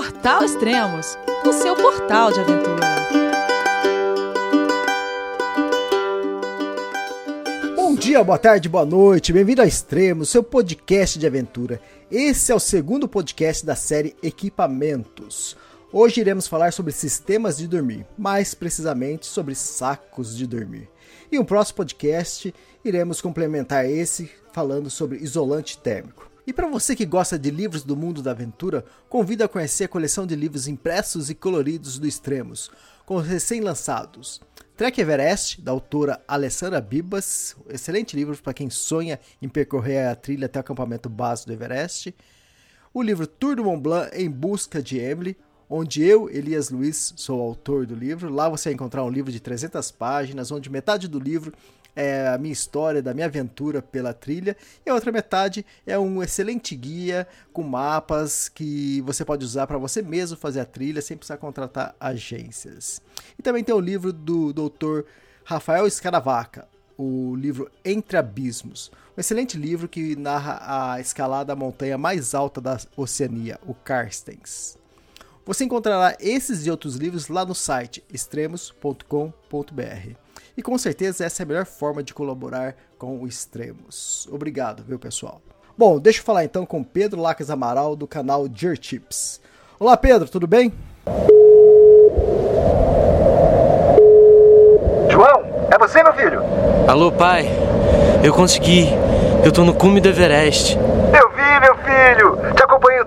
Portal Extremos, o seu portal de aventura. Bom dia, boa tarde, boa noite, bem-vindo a Extremos, seu podcast de aventura. Esse é o segundo podcast da série Equipamentos. Hoje iremos falar sobre sistemas de dormir, mais precisamente sobre sacos de dormir. E no próximo podcast iremos complementar esse falando sobre isolante térmico. E para você que gosta de livros do mundo da aventura, convido a conhecer a coleção de livros impressos e coloridos do Extremos, com os recém-lançados. Trek Everest, da autora Alessandra Bibas, excelente livro para quem sonha em percorrer a trilha até o acampamento base do Everest. O livro Tour do Mont Blanc em busca de Emily, onde eu, Elias Luiz, sou o autor do livro. Lá você vai encontrar um livro de 300 páginas, onde metade do livro é a minha história, da minha aventura pela trilha, e a outra metade é um excelente guia com mapas que você pode usar para você mesmo fazer a trilha sem precisar contratar agências. E também tem o livro do Dr. Rafael Escaravaca, o livro Entre Abismos, um excelente livro que narra a escalada da montanha mais alta da Oceania, o Carstens. Você encontrará esses e outros livros lá no site extremos.com.br. E com certeza essa é a melhor forma de colaborar com o Extremos. Obrigado, viu, pessoal? Bom, deixa eu falar então com Pedro Lacas Amaral do canal Dear Tips. Olá, Pedro, tudo bem? João, é você, meu filho? Alô, pai. Eu consegui. Eu tô no cume do Everest. Eu vi, meu filho. Te acompanhei o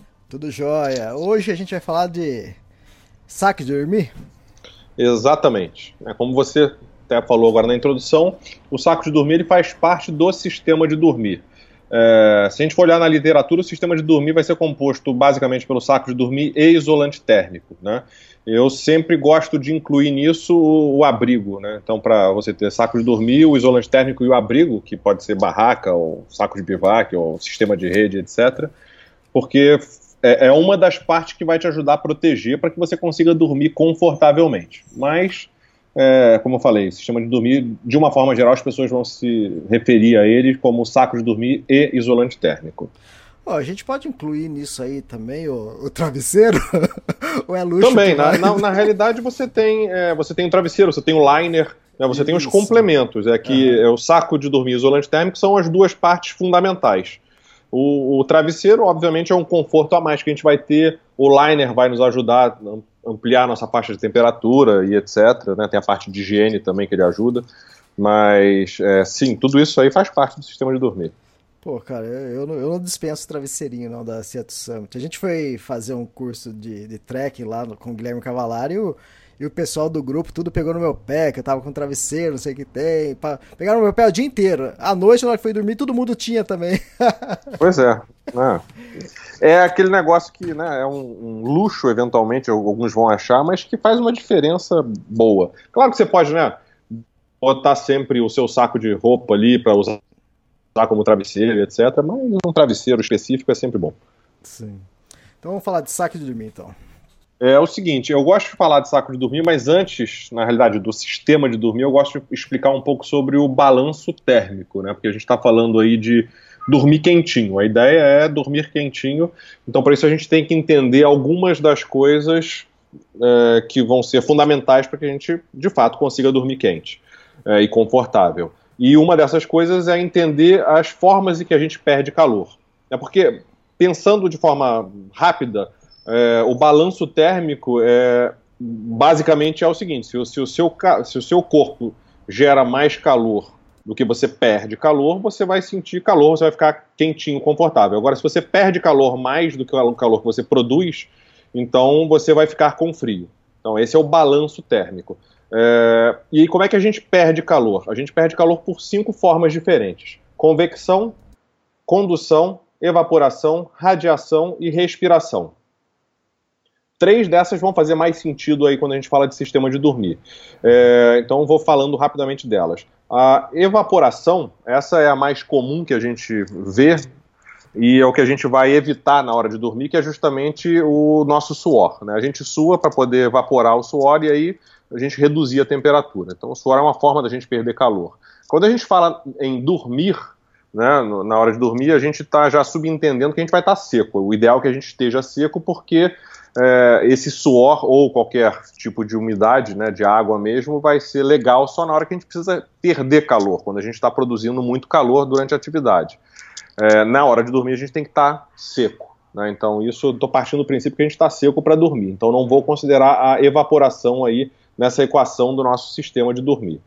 Tudo jóia. Hoje a gente vai falar de saque de dormir. Exatamente. É, como você até falou agora na introdução, o saco de dormir ele faz parte do sistema de dormir. É, se a gente for olhar na literatura, o sistema de dormir vai ser composto basicamente pelo saco de dormir e isolante térmico. Né? Eu sempre gosto de incluir nisso o, o abrigo. Né? Então, para você ter saco de dormir, o isolante térmico e o abrigo, que pode ser barraca, ou saco de bivac, ou sistema de rede, etc., porque é, é uma das partes que vai te ajudar a proteger para que você consiga dormir confortavelmente. Mas, é, como eu falei, sistema de dormir, de uma forma geral, as pessoas vão se referir a ele como saco de dormir e isolante térmico. Oh, a gente pode incluir nisso aí também o, o travesseiro? Ou é luxo? Também, na, na, na, realidade você tem, é, você tem o travesseiro, você tem o liner, né, você Isso. tem os complementos. É que uhum. é, o saco de dormir e isolante térmico são as duas partes fundamentais. O, o, travesseiro, obviamente, é um conforto a mais que a gente vai ter. O liner vai nos ajudar a ampliar nossa faixa de temperatura e etc. Né? Tem a parte de higiene também que ele ajuda. Mas, é, sim, tudo isso aí faz parte do sistema de dormir. Pô, cara, eu, não, eu não dispenso travesseirinho não da Seattle Summit. A gente foi fazer um curso de, de trekking lá no, com o Guilherme Cavalari e o, e o pessoal do grupo tudo pegou no meu pé, que eu tava com travesseiro, não sei o que tem. Pegaram no meu pé o dia inteiro. À noite, na hora que foi dormir, todo mundo tinha também. pois é. É, é aquele negócio que né, é um, um, luxo, eventualmente, alguns vão achar, mas que faz uma diferença boa. Claro que você pode, né? Botar sempre o seu saco de roupa ali para usar como travesseiro, etc. Mas um travesseiro específico é sempre bom. Sim. Então vamos falar de saco de dormir, então. É o seguinte, eu gosto de falar de saco de dormir, mas antes, na realidade, do sistema de dormir, eu gosto de explicar um pouco sobre o balanço térmico, né? Porque a gente está falando aí de dormir quentinho. A ideia é dormir quentinho. Então, para isso, a gente tem que entender algumas das coisas é, que vão ser fundamentais para que a gente, de fato, consiga dormir quente é, e confortável. E uma dessas coisas é entender as formas em que a gente perde calor. É porque, pensando de forma rápida, é, o balanço térmico é, basicamente é o seguinte: se o, se, o seu, se o seu corpo gera mais calor do que você perde calor, você vai sentir calor, você vai ficar quentinho, confortável. Agora, se você perde calor mais do que o calor que você produz, então você vai ficar com frio. Então, esse é o balanço térmico. É, e como é que a gente perde calor? A gente perde calor por cinco formas diferentes: convecção, condução, evaporação, radiação e respiração. Três dessas vão fazer mais sentido aí quando a gente fala de sistema de dormir. É, então vou falando rapidamente delas. A evaporação, essa é a mais comum que a gente vê e é o que a gente vai evitar na hora de dormir, que é justamente o nosso suor. Né? A gente sua para poder evaporar o suor e aí a gente reduzir a temperatura. Então o suor é uma forma da gente perder calor. Quando a gente fala em dormir, né, na hora de dormir, a gente está já subentendendo que a gente vai estar tá seco. O ideal é que a gente esteja seco porque é, esse suor ou qualquer tipo de umidade, né, de água mesmo, vai ser legal só na hora que a gente precisa perder calor, quando a gente está produzindo muito calor durante a atividade. É, na hora de dormir a gente tem que estar tá seco. Né, então isso estou partindo do princípio que a gente está seco para dormir. Então não vou considerar a evaporação aí nessa equação do nosso sistema de dormir.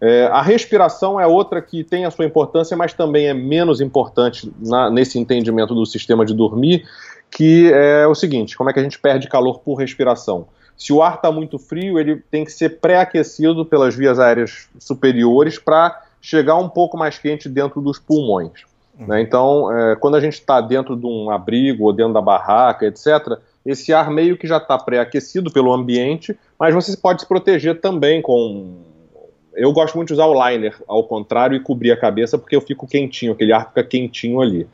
É, a respiração é outra que tem a sua importância, mas também é menos importante na, nesse entendimento do sistema de dormir, que é o seguinte: como é que a gente perde calor por respiração? Se o ar está muito frio, ele tem que ser pré-aquecido pelas vias aéreas superiores para chegar um pouco mais quente dentro dos pulmões. Uhum. Né? Então, é, quando a gente está dentro de um abrigo ou dentro da barraca, etc., esse ar meio que já está pré-aquecido pelo ambiente, mas você pode se proteger também com. Eu gosto muito de usar o liner ao contrário e cobrir a cabeça porque eu fico quentinho, aquele ar fica quentinho ali.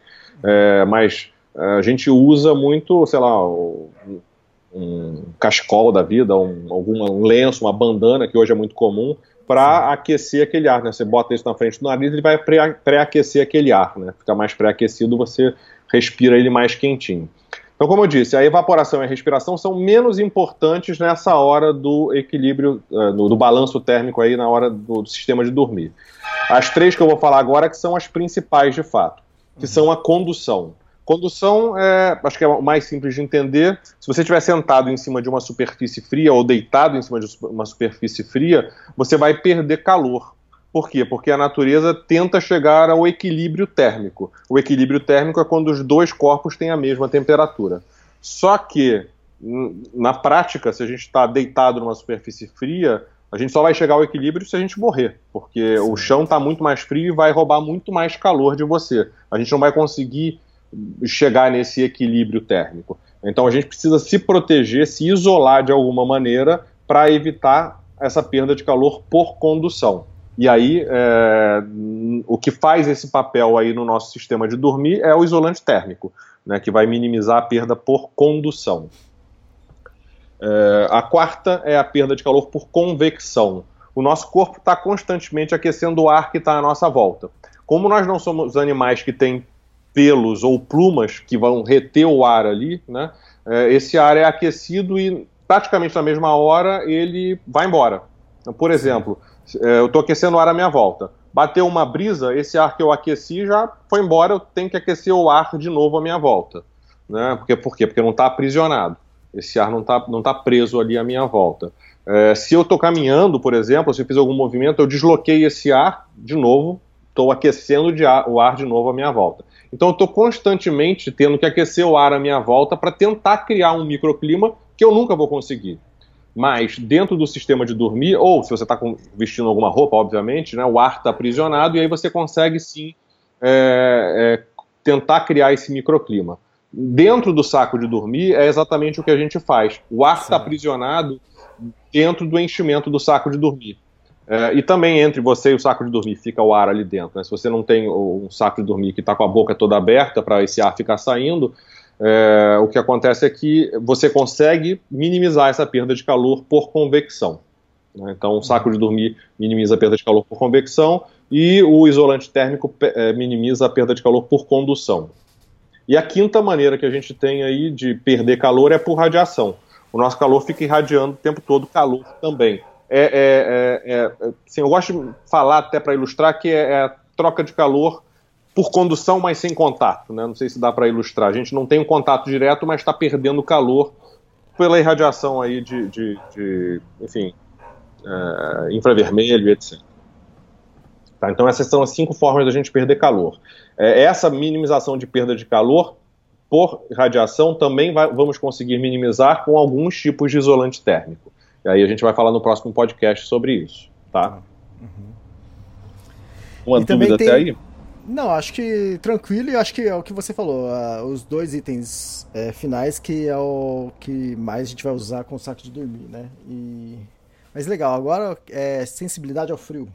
É, mas a gente usa muito, sei lá, um cachecol da vida, um, alguma, um lenço, uma bandana, que hoje é muito comum, para aquecer aquele ar. Né? Você bota isso na frente do nariz, ele vai pré-aquecer aquele ar. Né? Fica mais pré-aquecido, você respira ele mais quentinho. Então, como eu disse, a evaporação e a respiração são menos importantes nessa hora do equilíbrio, do, do, balanço térmico aí na hora do, do, sistema de dormir. As três que eu vou falar agora que são as principais de fato, que uhum. são a condução. Condução é, acho que é o mais simples de entender. Se você estiver sentado em cima de uma superfície fria ou deitado em cima de uma superfície fria, você vai perder calor. Por quê? Porque a natureza tenta chegar ao equilíbrio térmico. O equilíbrio térmico é quando os dois corpos têm a mesma temperatura. Só que, na prática, se a gente está deitado numa superfície fria, a gente só vai chegar ao equilíbrio se a gente morrer, porque Sim. o chão está muito mais frio e vai roubar muito mais calor de você. A gente não vai conseguir chegar nesse equilíbrio térmico. Então a gente precisa se proteger, se isolar de alguma maneira para evitar essa perda de calor por condução. E aí, é, o que faz esse papel aí no nosso sistema de dormir é o isolante térmico, né, que vai minimizar a perda por condução. É, a quarta é a perda de calor por convecção. O nosso corpo está constantemente aquecendo o ar que está à nossa volta. Como nós não somos animais que têm pelos ou plumas que vão reter o ar ali, né? É, esse ar é aquecido e praticamente na mesma hora ele vai embora. Então, por exemplo, é, eu estou aquecendo o ar à minha volta. Bateu uma brisa, esse ar que eu aqueci já foi embora, eu tenho que aquecer o ar de novo à minha volta. Né? Porque, por quê? Porque não está aprisionado. Esse ar não está não tá preso ali à minha volta. É, se eu estou caminhando, por exemplo, se eu fiz algum movimento, eu desloquei esse ar de novo, estou aquecendo ar, o ar de novo à minha volta. Então eu estou constantemente tendo que aquecer o ar à minha volta para tentar criar um microclima que eu nunca vou conseguir. Mas dentro do sistema de dormir, ou se você está vestindo alguma roupa, obviamente, né, o ar está aprisionado e aí você consegue sim é, é, tentar criar esse microclima. Dentro do saco de dormir é exatamente o que a gente faz. O ar está aprisionado dentro do enchimento do saco de dormir. É, e também entre você e o saco de dormir fica o ar ali dentro. Né? Se você não tem um saco de dormir que está com a boca toda aberta para esse ar ficar saindo, é, o que acontece é que você consegue minimizar essa perda de calor por convecção. Né? Então, o saco de dormir minimiza a perda de calor por convecção e o isolante térmico é, minimiza a perda de calor por condução. E a quinta maneira que a gente tem aí de perder calor é por radiação. O nosso calor fica irradiando o tempo todo calor também é, é, é, é assim, eu gosto de falar até para ilustrar que é, é, a troca de calor por condução, mas sem contato. Né? Não sei se dá para ilustrar. A gente não tem um contato direto, mas está perdendo calor pela irradiação aí de, de, de enfim, é, infravermelho, etc. Tá, então essas são as cinco formas da gente perder calor. É, essa minimização de perda de calor por radiação também vai, vamos conseguir minimizar com alguns tipos de isolante térmico. E aí a gente vai falar no próximo podcast sobre isso, tá? Uhum. Uma e dúvida tem... até aí? Não, acho que tranquilo e acho que é o que você falou. Uh, os dois itens é, finais que é o que mais a gente vai usar com o saco de dormir, né? E... Mas legal, agora é sensibilidade ao frio.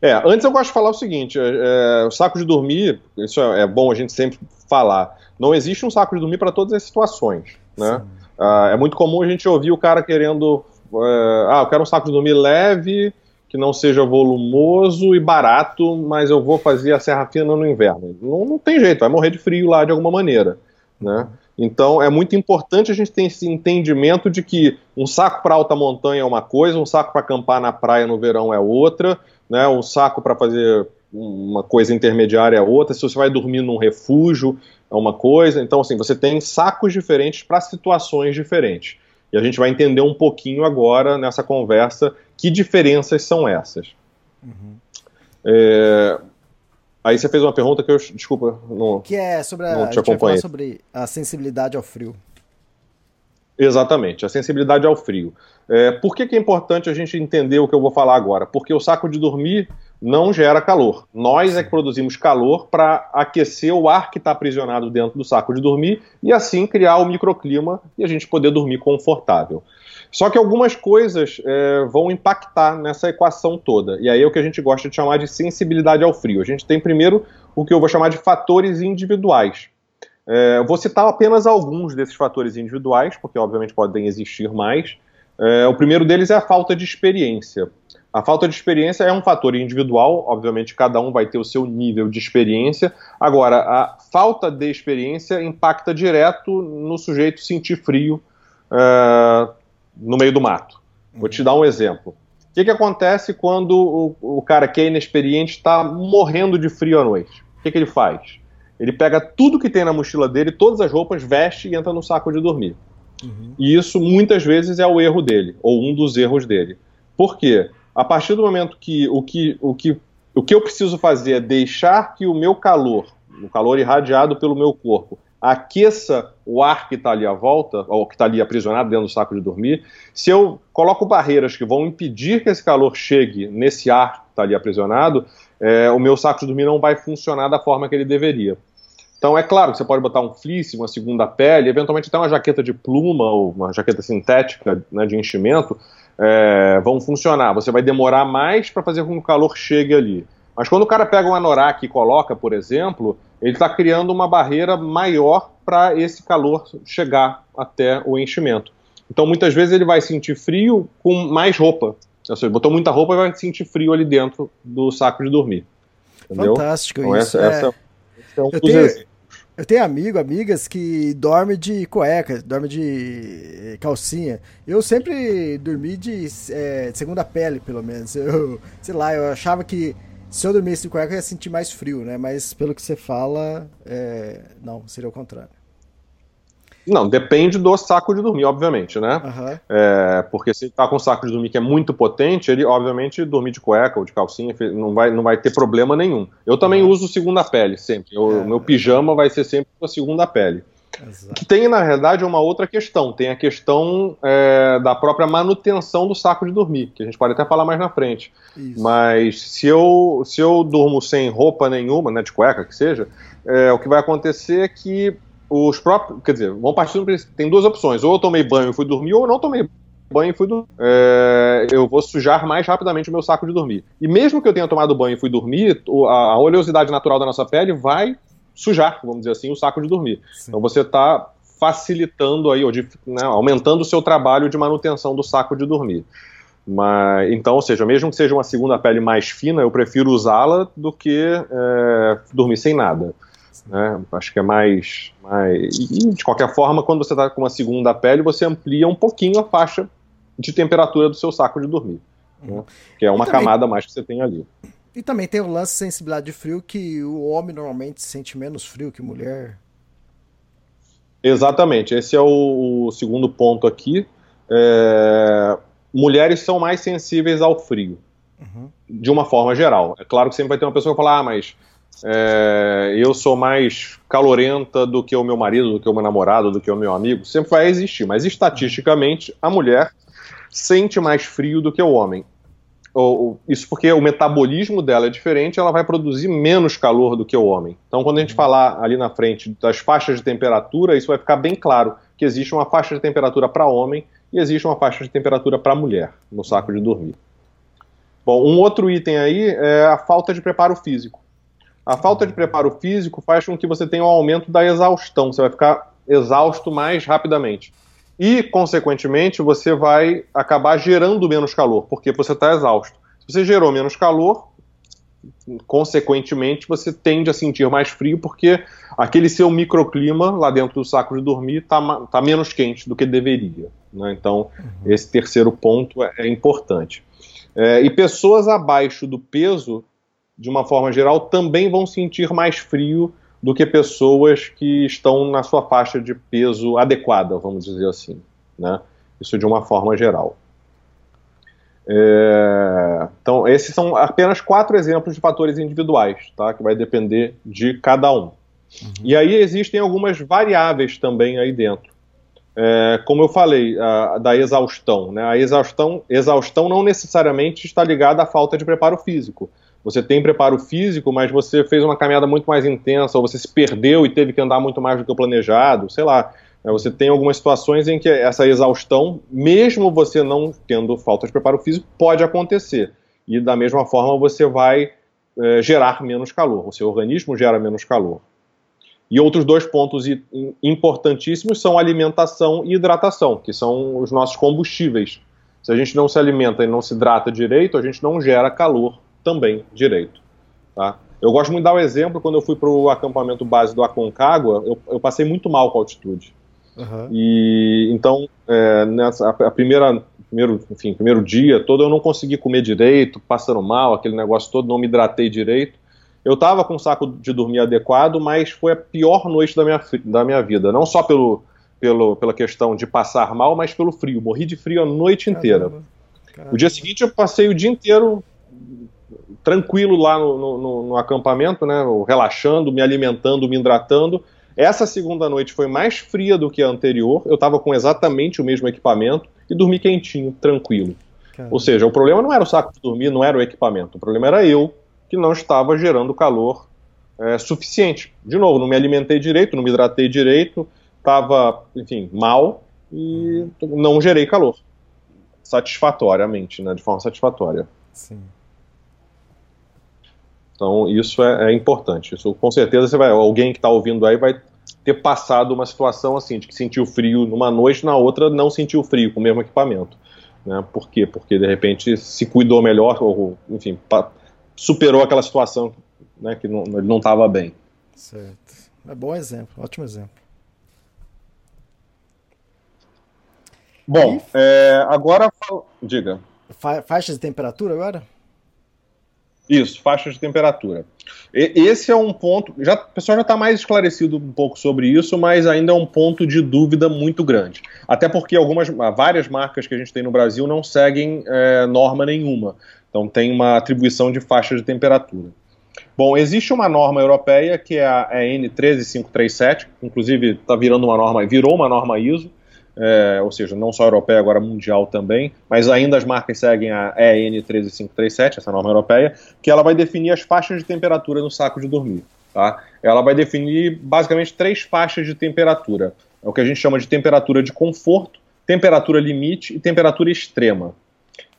É, antes eu gosto de falar o seguinte: é, é, o saco de dormir, isso é, é, bom a gente sempre falar. Não existe um saco de dormir para todas as situações, né? Ah, é muito comum a gente ouvir o cara querendo, é, ah, eu quero um saco de dormir leve, que não seja volumoso e barato, mas eu vou fazer a serra fina no inverno. Não, não tem jeito, vai morrer de frio lá de alguma maneira, né? Então é muito importante a gente ter esse entendimento de que um saco para alta montanha é uma coisa, um saco para acampar na praia no verão é outra, né? Um saco para fazer uma coisa intermediária é outra. Se você vai dormir num refúgio é uma coisa. Então assim você tem sacos diferentes para situações diferentes. E a gente vai entender um pouquinho agora nessa conversa que diferenças são essas. Uhum. É, aí você fez uma pergunta que eu, desculpa, não Que é sobre a, a sobre a sensibilidade ao frio. Exatamente, a sensibilidade ao frio. É, por que, que é importante a gente entender o que eu vou falar agora? Porque o saco de dormir não gera calor. Nós é que produzimos calor para aquecer o ar que está aprisionado dentro do saco de dormir e assim criar o microclima e a gente poder dormir confortável. Só que algumas coisas é, vão impactar nessa equação toda. E aí é o que a gente gosta de chamar de sensibilidade ao frio. A gente tem primeiro o que eu vou chamar de fatores individuais. É, vou citar apenas alguns desses fatores individuais, porque obviamente podem existir mais. É, o primeiro deles é a falta de experiência. A falta de experiência é um fator individual, obviamente cada um vai ter o seu nível de experiência. Agora, a falta de experiência impacta direto no sujeito sentir frio, é, no meio do mato. Vou te dar um exemplo. O que, que acontece quando o, o cara que é inexperiente está morrendo de frio à noite? O que, que ele faz? Ele pega tudo que tem na mochila dele, todas as roupas, veste e entra no saco de dormir. Uhum. E isso muitas vezes é o erro dele, ou um dos erros dele. Por quê? A partir do momento que o que, o que, o que eu preciso fazer é deixar que o meu calor, o calor irradiado pelo meu corpo, aqueça o ar que está ali à volta, ou que está ali aprisionado dentro do saco de dormir, se eu coloco barreiras que vão impedir que esse calor chegue nesse ar que está ali aprisionado, é, o meu saco de dormir não vai funcionar da forma que ele deveria. Então, é claro que você pode botar um fleece, uma segunda pele, eventualmente até uma jaqueta de pluma ou uma jaqueta sintética né, de enchimento, é, vão funcionar. Você vai demorar mais para fazer com que o calor chegue ali. Mas quando o cara pega um anorak e coloca, por exemplo, ele está criando uma barreira maior para esse calor chegar até o enchimento. Então, muitas vezes ele vai sentir frio com mais roupa. Ou seja, botou muita roupa e vai sentir frio ali dentro do saco de dormir. Entendeu? Fantástico então, isso. Essa, é... essa, é um eu, tenho, eu tenho amigo, amigas que dormem de cueca, dormem de calcinha. Eu sempre dormi de, é, segunda pele, pelo menos. Eu, sei lá, eu achava que se eu dormisse de cueca, eu ia sentir mais frio, né? Mas pelo que você fala, é... não, seria o contrário. Não, depende do saco de dormir, obviamente, né? Uhum. É, porque se ele tá com um saco de dormir que é muito potente, ele, obviamente, dormir de cueca ou de calcinha não vai, não vai ter problema nenhum. Eu também uhum. uso segunda pele, sempre. O é, meu pijama vai ser sempre com a segunda pele. Exato. Que tem, na verdade, uma outra questão. Tem a questão é, da própria manutenção do saco de dormir, que a gente pode até falar mais na frente. Isso. Mas se eu, se eu durmo sem roupa nenhuma, né, de cueca que seja, é, o que vai acontecer é que os próprios. Quer dizer, vão partir Tem duas opções. Ou eu tomei banho e fui dormir, ou eu não tomei banho e fui dormir. É, eu vou sujar mais rapidamente o meu saco de dormir. E mesmo que eu tenha tomado banho e fui dormir, a oleosidade natural da nossa pele vai sujar, vamos dizer assim, o saco de dormir. Sim. Então você está facilitando aí, ou de, né, aumentando o seu trabalho de manutenção do saco de dormir. Mas, então, ou seja, mesmo que seja uma segunda pele mais fina, eu prefiro usá-la do que é, dormir sem nada. Né? Acho que é mais, mais. E, de qualquer forma, quando você está com uma segunda pele, você amplia um pouquinho a faixa de temperatura do seu saco de dormir. Né? Que é uma também, camada mais que você tem ali. E também tem o lance de sensibilidade de frio que o homem normalmente sente menos frio que mulher. Exatamente, esse é o, o segundo ponto aqui. É, mulheres são mais sensíveis ao frio, uhum. de uma forma geral. É claro que sempre vai ter uma pessoa que fala, ah, mas é, eu sou mais calorenta do que o meu marido, do que o meu namorado, do que o meu amigo. Sempre vai existir, mas estatisticamente a mulher sente mais frio do que o homem. Isso porque o metabolismo dela é diferente, ela vai produzir menos calor do que o homem. Então, quando a gente falar ali na frente das faixas de temperatura, isso vai ficar bem claro que existe uma faixa de temperatura para homem e existe uma faixa de temperatura para mulher no saco de dormir. Bom, um outro item aí é a falta de preparo físico. A falta de preparo físico faz com que você tenha um aumento da exaustão, você vai ficar exausto mais rapidamente. E, consequentemente, você vai acabar gerando menos calor, porque você está exausto. Se você gerou menos calor, consequentemente, você tende a sentir mais frio, porque aquele seu microclima lá dentro do saco de dormir está tá menos quente do que deveria. Né? Então, uhum. esse terceiro ponto é, é importante. É, e pessoas abaixo do peso, de uma forma geral, também vão sentir mais frio do que pessoas que estão na sua faixa de peso adequada, vamos dizer assim. Né? Isso de uma forma geral. É, então, esses são apenas quatro exemplos de fatores individuais, tá? que vai depender de cada um. Uhum. E aí existem algumas variáveis também aí dentro. É, como eu falei, a, da exaustão. Né? A exaustão, exaustão não necessariamente está ligada à falta de preparo físico você tem preparo físico, mas você fez uma caminhada muito mais intensa, ou você se perdeu e teve que andar muito mais do que o planejado, sei lá. Né, você tem algumas situações em que essa exaustão, mesmo você não tendo falta de preparo físico, pode acontecer. E da mesma forma você vai é, gerar menos calor, o seu organismo gera menos calor. E outros dois pontos importantíssimos são alimentação e hidratação, que são os nossos combustíveis. Se a gente não se alimenta e não se hidrata direito, a gente não gera calor também direito. Tá? Eu gosto muito de dar o um exemplo, quando eu fui para o acampamento base do Aconcagua, eu, eu, passei muito mal com a altitude. Uhum. E então, é, nessa, a, primeira, primeiro, enfim, primeiro dia todo eu não consegui comer direito, passando mal, aquele negócio todo, não me hidratei direito. Eu estava com um saco de dormir adequado, mas foi a pior noite da minha, da minha vida. Não só pelo, pelo, pela questão de passar mal, mas pelo frio. Morri de frio a noite Caramba. inteira. Caramba. O dia seguinte eu passei o dia inteiro tranquilo lá no, no, no, acampamento, né, relaxando, me alimentando, me hidratando. Essa segunda noite foi mais fria do que a anterior. Eu estava com exatamente o mesmo equipamento e dormi quentinho, tranquilo. Caramba. Ou seja, o problema não era o saco de dormir, não era o equipamento. O problema era eu que não estava gerando calor é, suficiente. De novo, não me alimentei direito, não me hidratei direito, estava, enfim, mal e uhum. não gerei calor satisfatoriamente, né, de forma satisfatória. Sim. Então isso é, é importante. Isso com certeza você vai, alguém que está ouvindo aí vai ter passado uma situação assim de que sentiu frio numa noite, na outra não sentiu frio com o mesmo equipamento. Né? Por quê? Porque de repente se cuidou melhor ou enfim superou aquela situação né, que não, ele não estava bem. Certo. É bom exemplo, ótimo exemplo. Bom, é, agora diga. Fa faixa de temperatura agora? Isso, faixas de temperatura. E, esse é um ponto. Já, o pessoal já está mais esclarecido um pouco sobre isso, mas ainda é um ponto de dúvida muito grande. Até porque algumas, várias marcas que a gente tem no Brasil não seguem é, norma nenhuma. Então tem uma atribuição de faixa de temperatura. Bom, existe uma norma europeia que é a EN 13537, inclusive está virando uma norma, virou uma norma ISO, é, ou seja, não só europeia, agora mundial também, mas ainda as marcas seguem a EN 13537, essa norma europeia, que ela vai definir as faixas de temperatura no saco de dormir. Tá? Ela vai definir basicamente três faixas de temperatura. É o que a gente chama de temperatura de conforto, temperatura limite e temperatura extrema.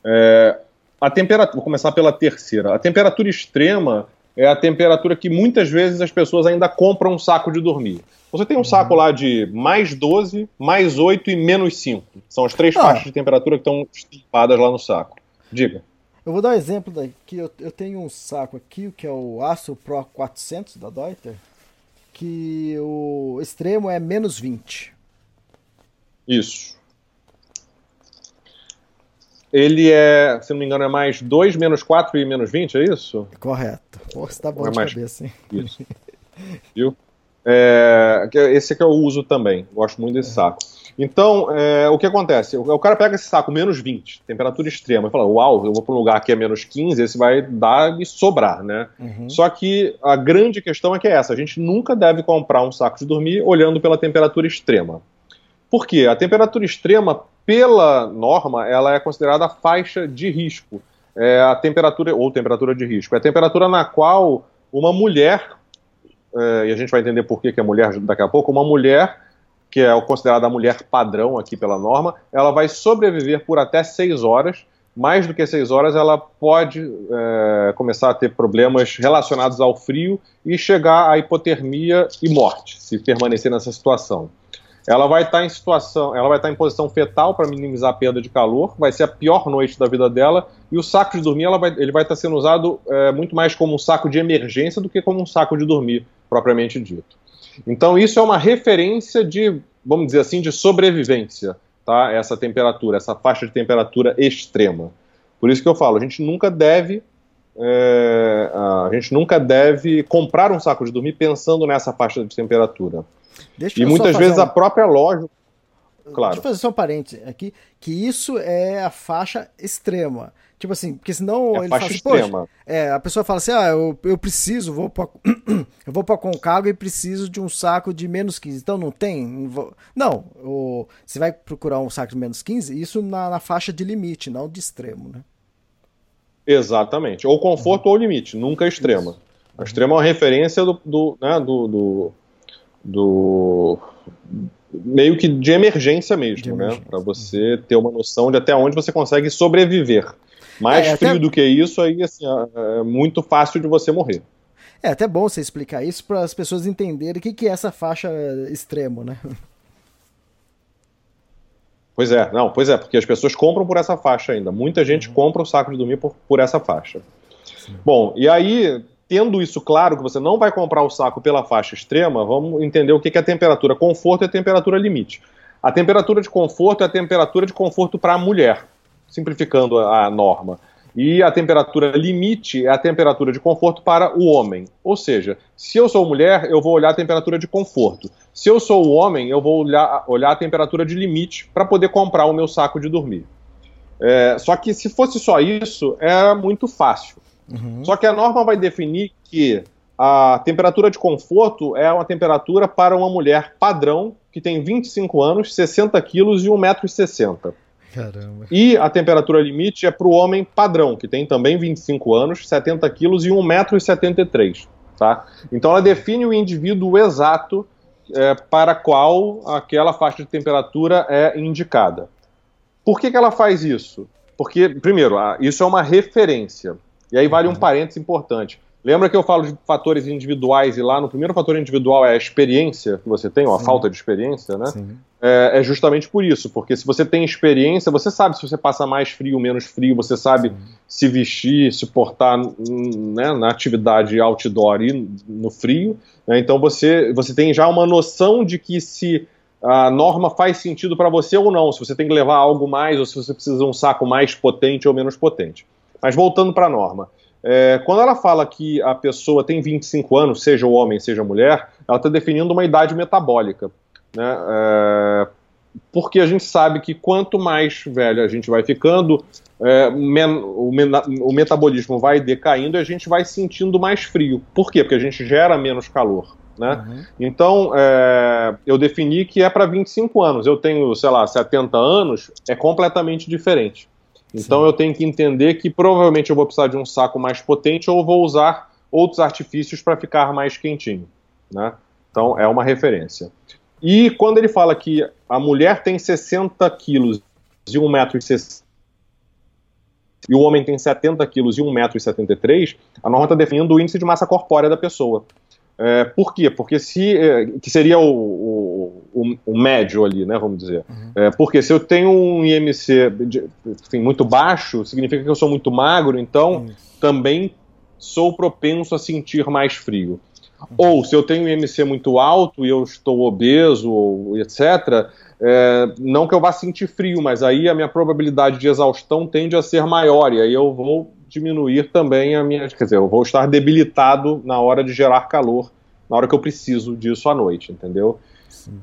É, a temperatura, vou começar pela terceira. A temperatura extrema é a temperatura que muitas vezes as pessoas ainda compram um saco de dormir. Você tem um saco lá de mais 12, mais 8 e menos 5. São as três ah. faixas de temperatura que estão estampadas lá no saco. Diga. Eu vou dar um exemplo daqui. Eu, eu tenho um saco aqui, que é o Aço Pro 400 da Deuter, que o extremo é menos 20. Isso. Ele é, se não me engano, é mais 2, menos 4 e menos 20, é isso? Correto. Pô, você tá bom é de mais... cabeça, hein? Isso. Viu? É, esse que eu uso também, gosto muito desse saco. Então, é, o que acontece? O, cara pega esse saco menos 20, temperatura extrema, e fala: Uau, eu vou para um lugar que é menos 15, esse vai dar e sobrar, né? Uhum. Só que a grande questão é que é essa: a gente nunca deve comprar um saco de dormir olhando pela temperatura extrema. Por quê? A temperatura extrema, pela norma, ela é considerada faixa de risco é a temperatura, ou temperatura de risco, é a temperatura na qual uma mulher, é, e a gente vai entender por que, que é mulher daqui a pouco, uma mulher, que é considerada a mulher padrão aqui pela norma, ela vai sobreviver por até 6 horas, mais do que 6 horas ela pode é, começar a ter problemas relacionados ao frio e chegar à hipotermia e morte, se permanecer nessa situação ela vai estar tá em situação, ela vai estar tá em posição fetal para minimizar a perda de calor, vai ser a pior noite da vida dela, e o saco de dormir vai, ele vai estar tá sendo usado é, muito mais como um saco de emergência do que como um saco de dormir, propriamente dito. Então isso é uma referência de, vamos dizer assim, de sobrevivência, tá? Essa temperatura, essa faixa de temperatura extrema. Por isso que eu falo, a gente nunca deve é, a gente nunca deve comprar um saco de dormir pensando nessa faixa de temperatura. Deixa e muitas vezes um... a própria loja. Claro. Deixa eu fazer só um parênteses aqui, que isso é a faixa extrema. Tipo assim, porque senão é ele fala assim, poxa, é, a pessoa fala assim, ah, eu, eu preciso, vou pra, eu vou pra Concagua e preciso de um saco de menos 15. Então não tem? Não, o, você vai procurar um saco de menos 15, isso na, na faixa de limite, não de extremo, né? Exatamente. Ou conforto uhum. ou limite, nunca extrema. Isso. A extrema é uma referência do, do, né, do, do do meio que de emergência mesmo, de né? Para você ter uma noção de até onde você consegue sobreviver. Mais é, frio até... do que isso, aí assim, é, é muito fácil de você morrer. É até bom você explicar isso para as pessoas entenderem o que, que é essa faixa extremo, né? Pois é, não, pois é, porque as pessoas compram por essa faixa ainda. Muita gente uhum. compra o saco de dormir por, por essa faixa. Sim. Bom, e aí tendo isso claro, que você não vai comprar o saco pela faixa extrema, vamos entender o que é a temperatura conforto e a temperatura limite. A temperatura de conforto é a temperatura de conforto para a mulher, simplificando a norma. E a temperatura limite é a temperatura de conforto para o homem. Ou seja, se eu sou mulher, eu vou olhar a temperatura de conforto. Se eu sou homem, eu vou olhar, olhar a temperatura de limite para poder comprar o meu saco de dormir. É, só que se fosse só isso, é muito fácil. Uhum. Só que a norma vai definir que a temperatura de conforto é uma temperatura para uma mulher padrão que tem 25 anos, 60 quilos e 1,60m. Caramba. E a temperatura limite é para o homem padrão, que tem também 25 anos, 70 quilos e 1,73m. Tá? Então ela define o indivíduo exato é, para qual aquela faixa de temperatura é indicada. Por que, que ela faz isso? Porque, primeiro, isso é uma referência. E aí vale um parênteses importante. Lembra que eu falo de fatores individuais e lá no primeiro fator individual é a experiência que você tem, ou a Sim. falta de experiência, né? É, é, justamente por isso, porque se você tem experiência, você sabe se você passa mais frio, ou menos frio, você sabe Sim. se vestir, se portar né, na atividade outdoor e no frio. Né? Então você, você tem já uma noção de que se a norma faz sentido para você ou não, se você tem que levar algo mais, ou se você precisa de um saco mais potente ou menos potente. Mas voltando para a norma. É, quando ela fala que a pessoa tem 25 anos, seja o homem, seja a mulher, ela está definindo uma idade metabólica. Né? É, porque a gente sabe que quanto mais velho a gente vai ficando, é, men o, o, metabolismo vai decaindo e a gente vai sentindo mais frio. Por quê? Porque a gente gera menos calor. Né? Uhum. Então, é, eu defini que é para 25 anos. Eu tenho, sei lá, 70 anos, é completamente diferente. Então Sim. eu tenho que entender que provavelmente eu vou precisar de um saco mais potente ou vou usar outros artifícios para ficar mais quentinho. Né? Então é uma referência. E quando ele fala que a mulher tem 60 quilos e 1,60m e o homem tem 70 quilos e 1,73m, a norma está definindo o índice de massa corpórea da pessoa. É, por quê? Porque se. É, que seria o, o, o, o, médio ali, né? Vamos dizer. Uhum. É, porque se eu tenho um IMC de, enfim, muito baixo, significa que eu sou muito magro, então uhum. também sou propenso a sentir mais frio. Uhum. Ou se eu tenho um IMC muito alto e eu estou obeso, ou etc., é, não que eu vá sentir frio, mas aí a minha probabilidade de exaustão tende a ser maior, e aí eu vou diminuir também a minha. Quer dizer, eu vou estar debilitado na hora de gerar calor, na hora que eu preciso disso à noite, entendeu?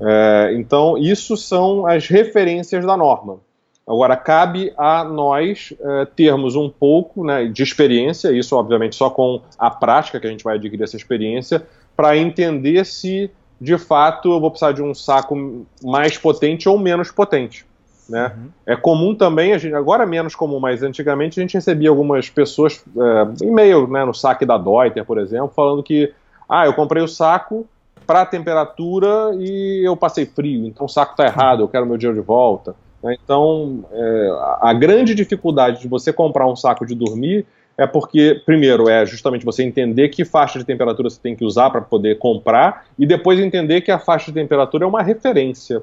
É, então, isso são as referências da norma. Agora, cabe a nós é, termos um pouco né, de experiência, isso obviamente só com a prática que a gente vai adquirir essa experiência, para entender se de fato eu vou precisar de um saco mais potente ou menos potente. Né? Uhum. É comum também, a gente, agora é menos comum, mas antigamente a gente recebia algumas pessoas, é, e-mail né, no saque da Deuter, por exemplo, falando que ah, eu comprei o saco para temperatura e eu passei frio, então o saco está errado, eu quero meu dinheiro de volta. Né? Então, é, a grande dificuldade de você comprar um saco de dormir é porque, primeiro, é justamente você entender que faixa de temperatura você tem que usar para poder comprar, e depois entender que a faixa de temperatura é uma referência,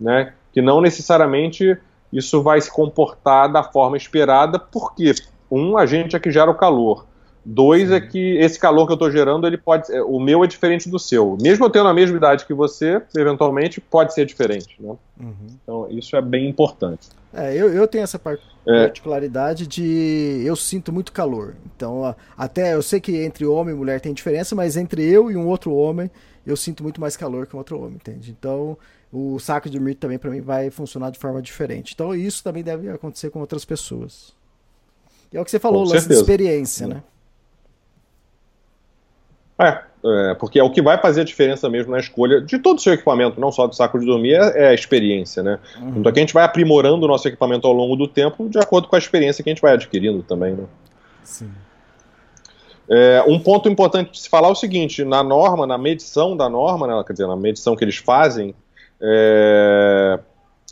né? Que não necessariamente isso vai se comportar da forma esperada, porque, um, a gente é que gera o calor. Dois é que esse calor que eu estou gerando, ele pode, o meu é diferente do seu. Mesmo eu tendo a mesma idade que você, eventualmente pode ser diferente. Né? Uhum. Então isso é bem importante. É, eu, eu tenho essa é. particularidade é. de eu sinto muito calor. Então até eu sei que entre homem e mulher tem diferença, mas entre eu e um outro homem eu sinto muito mais calor que um outro homem, entende? Então o saco de dormir também para mim vai funcionar de forma diferente. Então isso também deve acontecer com outras pessoas. E é o que você falou, o lance de experiência, né? É, é, porque é o que vai fazer a diferença mesmo na escolha de todo o seu equipamento, não só do saco de dormir, é, é a experiência, né? Uhum. Então aqui a gente vai aprimorando o nosso equipamento ao longo do tempo, de acordo com a experiência que a gente vai adquirindo também, né? Sim. É, um ponto importante de se falar é o seguinte: na norma, na medição da norma, né, quer dizer, na medição que eles fazem, é,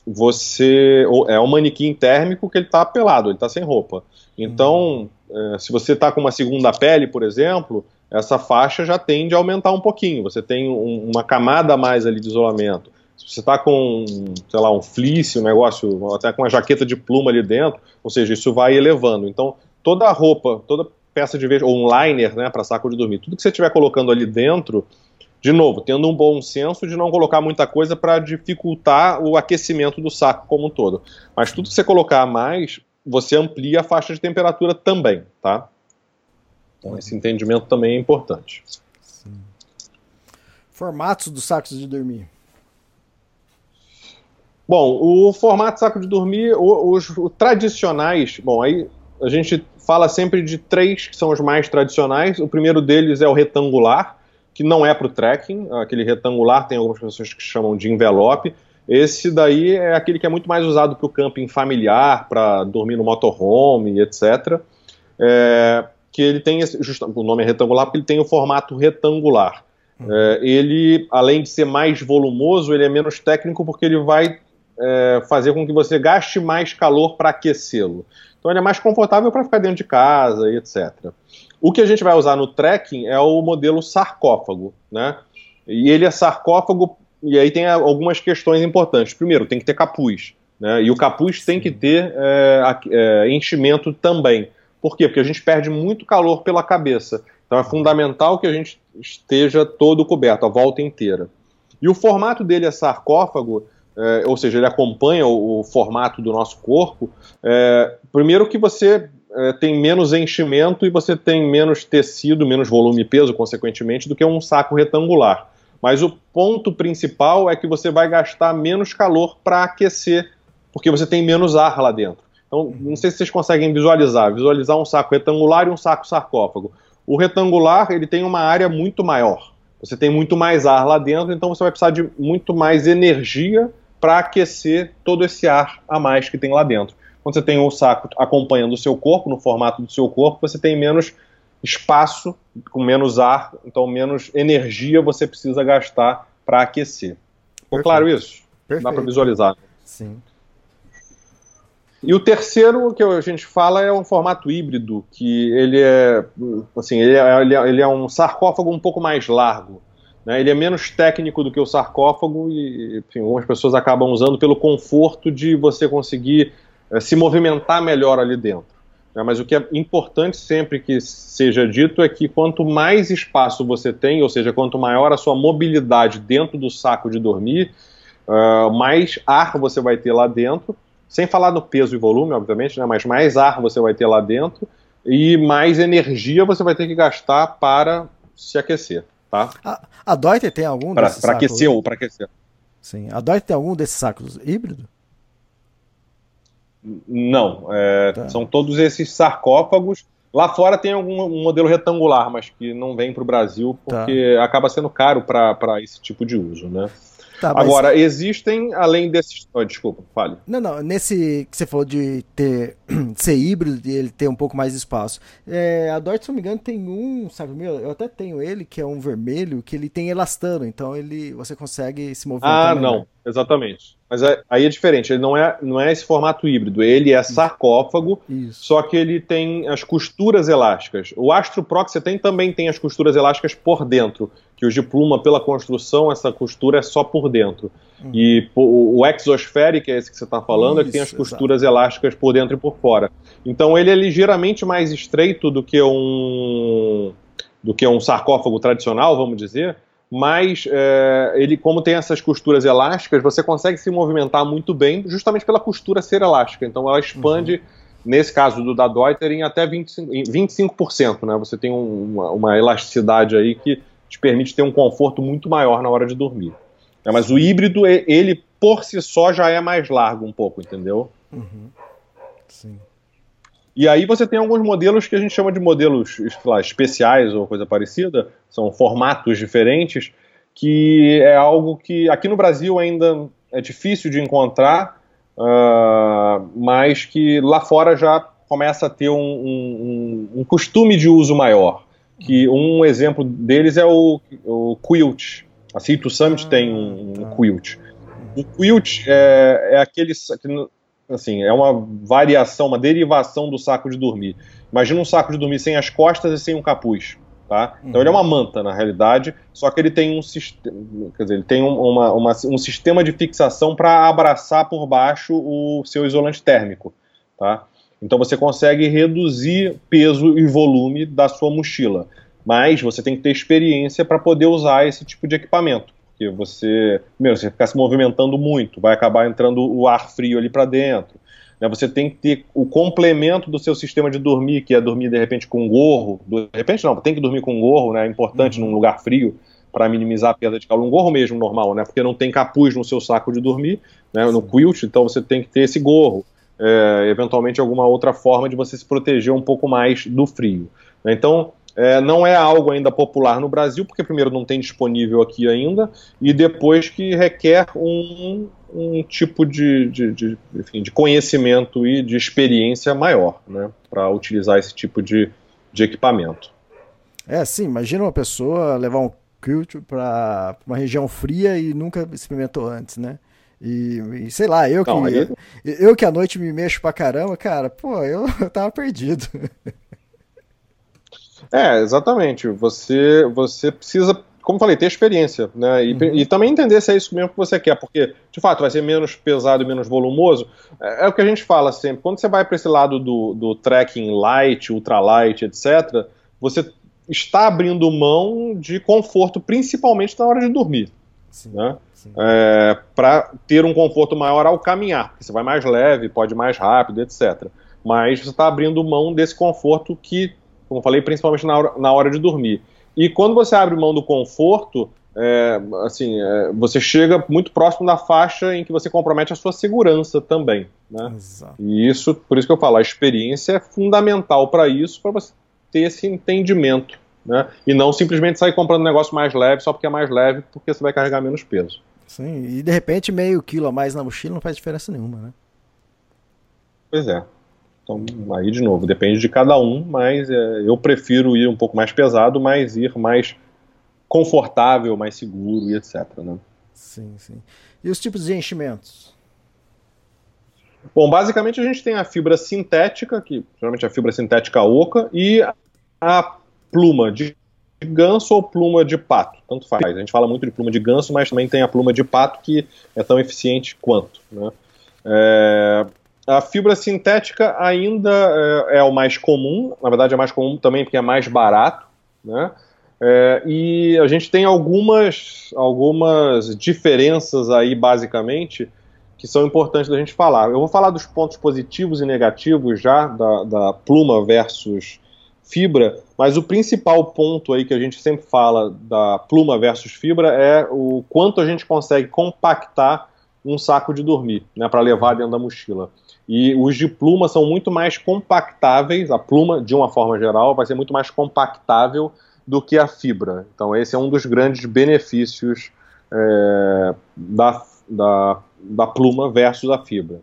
você é um manequim térmico que ele está pelado, ele está sem roupa. Então, uhum. é, se você está com uma segunda pele, por exemplo, essa faixa já tende a aumentar um pouquinho. Você tem um, uma camada a mais ali de isolamento. Se você está com, sei lá, um fleece, um negócio, até com uma jaqueta de pluma ali dentro, ou seja, isso vai elevando. Então, toda a roupa, toda peça de vez ou um liner, né, para saco de dormir, tudo que você estiver colocando ali dentro, de novo, tendo um bom senso de não colocar muita coisa para dificultar o aquecimento do saco como um todo. Mas tudo que você colocar a mais, você amplia a faixa de temperatura também, tá? Então, esse entendimento também é importante. Sim. Formatos dos sacos de dormir. Bom, o formato saco de dormir, os, os, tradicionais, bom, aí a gente fala sempre de três que são os mais tradicionais. O primeiro deles é o retangular, que não é para o trekking, aquele retangular tem algumas pessoas que chamam de envelope. Esse daí é aquele que é muito mais usado para o camping familiar, para dormir no motorhome, etc. É, que ele tem, just, o nome é retangular porque ele tem o formato retangular. Uhum. É, ele, além de ser mais volumoso, ele é menos técnico porque ele vai é, fazer com que você gaste mais calor para aquecê-lo. Então ele é mais confortável para ficar dentro de casa e etc. O que a gente vai usar no trekking é o modelo sarcófago, né? E ele é sarcófago e aí tem algumas questões importantes. Primeiro, tem que ter capuz, né? E o capuz tem que ter é, é, enchimento também. Por quê? Porque a gente perde muito calor pela cabeça. Então é fundamental que a gente esteja todo coberto, a volta inteira. E o formato dele é sarcófago, é, ou seja, ele acompanha o, o formato do nosso corpo. É, primeiro que você é, tem menos enchimento e você tem menos tecido, menos volume e peso, consequentemente, do que um saco retangular. Mas o ponto principal é que você vai gastar menos calor para aquecer, porque você tem menos ar lá dentro. Então, não sei se vocês conseguem visualizar, visualizar um saco retangular e um saco sarcófago. O retangular, ele tem uma área muito maior. Você tem muito mais ar lá dentro, então você vai precisar de muito mais energia para aquecer todo esse ar a mais que tem lá dentro. Quando você tem o saco acompanhando o seu corpo, no formato do seu corpo, você tem menos espaço, com menos ar, então menos energia você precisa gastar para aquecer. Ficou claro isso? Perfeito. Dá para visualizar. Sim. E o terceiro que a gente fala é um formato híbrido, que ele é, assim, é, ele é, ele é um sarcófago um pouco mais largo. Né? Ele é menos técnico do que o sarcófago e enfim, algumas pessoas acabam usando pelo conforto de você conseguir é, se movimentar melhor ali dentro. Né? Mas o que é importante sempre que seja dito é que quanto mais espaço você tem, ou seja, quanto maior a sua mobilidade dentro do saco de dormir, uh, mais ar você vai ter lá dentro sem falar no peso e volume, obviamente, né, mas mais ar você vai ter lá dentro e mais energia você vai ter que gastar para se aquecer. Tá? A, a Deuter tem algum pra, desses Para aquecer ou para aquecer. Sim. A Deuter tem algum desses sacos híbrido? Não. É, tá. São todos esses sarcófagos. Lá fora tem algum um modelo retangular, mas que não vem para o Brasil tá. porque tá. acaba sendo caro para esse tipo de uso, né? Tá, mas- Agora, existem, além desses. Oh, desculpa, fale. Não, não, nesse que você falou de ter de ser híbrido e ele ter um pouco mais de espaço. É, a Dort, se não me engano, tem um, sabe meu, eu até tenho ele, que é um vermelho, que ele tem elastano, então ele você consegue se movimentar. Ah, melhor. não, exatamente. Mas é- aí é diferente, ele não é, não é esse formato híbrido, ele é sarcófago, Isso. só que ele tem as costuras elásticas. O Astro Pro que você tem também tem as costuras elásticas por dentro, que os de pluma, pela construção, essa costura é só por dentro. E pô, o o Exospheric, que é esse que você está falando, é que tem as Isso, costuras elásticas por dentro e por fora. Então ele é ligeiramente mais estreito do que um do que um sarcófago tradicional, vamos dizer, mas é, ele, como tem essas costuras elásticas, você consegue se movimentar muito bem, justamente pela costura ser elástica. Então ela expande, nesse caso do da Deuter, em até 25%, em 25% né? Você tem um- uma, uma elasticidade aí que te permite ter um conforto muito maior na hora de dormir. É, mas o híbrido, ele por si só já é mais largo um pouco, entendeu? Sim. E aí você tem alguns modelos que a gente chama de modelos lá, especiais ou coisa parecida, são formatos diferentes, que é algo que aqui no Brasil ainda é difícil de encontrar, ah, mas que lá fora já começa a ter um, um- um- um costume de uso maior. Que um exemplo deles é o, o quilt. A Cito Summit Ah, tem um, um tá. quilt. O quilt é, é aquele assim, é uma variação, uma derivação do saco de dormir. Imagina um saco de dormir sem as costas e sem um capuz, tá? Então ele é uma manta na realidade, só que ele tem um sistema, quer dizer, ele tem um, uma- uma- um sistema de fixação para abraçar por baixo o seu isolante térmico, tá? Então você consegue reduzir peso e volume da sua mochila, mas você tem que ter experiência para poder usar esse tipo de equipamento porque você, primeiro, você ficar se movimentando muito, vai acabar entrando o ar frio ali para dentro. né? Você tem que ter o complemento do seu sistema de dormir, que é dormir de repente com gorro. De repente não, tem que dormir com gorro, né? É importante num lugar frio para minimizar a perda de calor. Um gorro mesmo normal, né? Porque não tem capuz no seu saco de dormir, né? No quilt, então você tem que ter esse gorro. É, eventualmente alguma outra forma de você se proteger um pouco mais do frio. né? Então, é, não é algo ainda popular no Brasil, porque primeiro não tem disponível aqui ainda, e depois que requer um, um tipo de, de, de, enfim, de conhecimento e de experiência maior né, para utilizar esse tipo de, de equipamento. É, sim, imagina uma pessoa levar um quilt para uma região fria e nunca experimentou antes, né? E, e sei lá, eu que, Não, aí- eu, eu que à noite me mexo pra caramba, cara, pô, eu, eu tava perdido. É, exatamente. Você, você precisa, como falei, ter experiência, né? E, e também entender se é isso mesmo que você quer, porque, de fato, vai ser menos pesado e menos volumoso. É, é o que a gente fala sempre. Quando você vai para esse lado do, do trekking light, ultralight, etc., você está abrindo mão de conforto, principalmente na hora de dormir. Sim, Né? é, para ter um conforto maior ao caminhar, porque você vai mais leve, pode ir mais rápido, etc. Mas você está abrindo mão desse conforto que, como eu falei, principalmente na hora, na hora de dormir. E quando você abre mão do conforto, é, assim, é, você chega muito próximo da faixa em que você compromete a sua segurança também. Né? Exato. E isso, por isso que eu falo, a experiência é fundamental para isso, para você ter esse entendimento. Né? E não simplesmente sair comprando um negócio mais leve só porque é mais leve, porque você vai carregar menos peso. Sim, e de repente meio quilo a mais na mochila não faz diferença nenhuma, né? Pois é. Então, aí de novo, depende de cada um, mas é, eu prefiro ir um pouco mais pesado, mas ir mais confortável, mais seguro e etc. Né? Sim, sim. E os tipos de enchimentos? Bom, basicamente a gente tem a fibra sintética, que geralmente é a fibra sintética oca, e a pluma de ganso ou pluma de pato, tanto faz. A gente fala muito de pluma de ganso, mas também tem a pluma de pato que é tão eficiente quanto. Né? É, a fibra sintética ainda é, é o mais comum, na verdade é mais comum também porque é mais barato, né? É, e a gente tem algumas, algumas diferenças aí, basicamente, que são importantes da gente falar. Eu vou falar dos pontos positivos e negativos já da, da pluma versus fibra, mas o principal ponto aí que a gente sempre fala da pluma versus fibra é o quanto a gente consegue compactar um saco de dormir, né, para levar dentro da mochila. E os de pluma são muito mais compactáveis, a pluma, de uma forma geral, vai ser muito mais compactável do que a fibra. Então, esse é um dos grandes benefícios é, da, da, da pluma versus a fibra.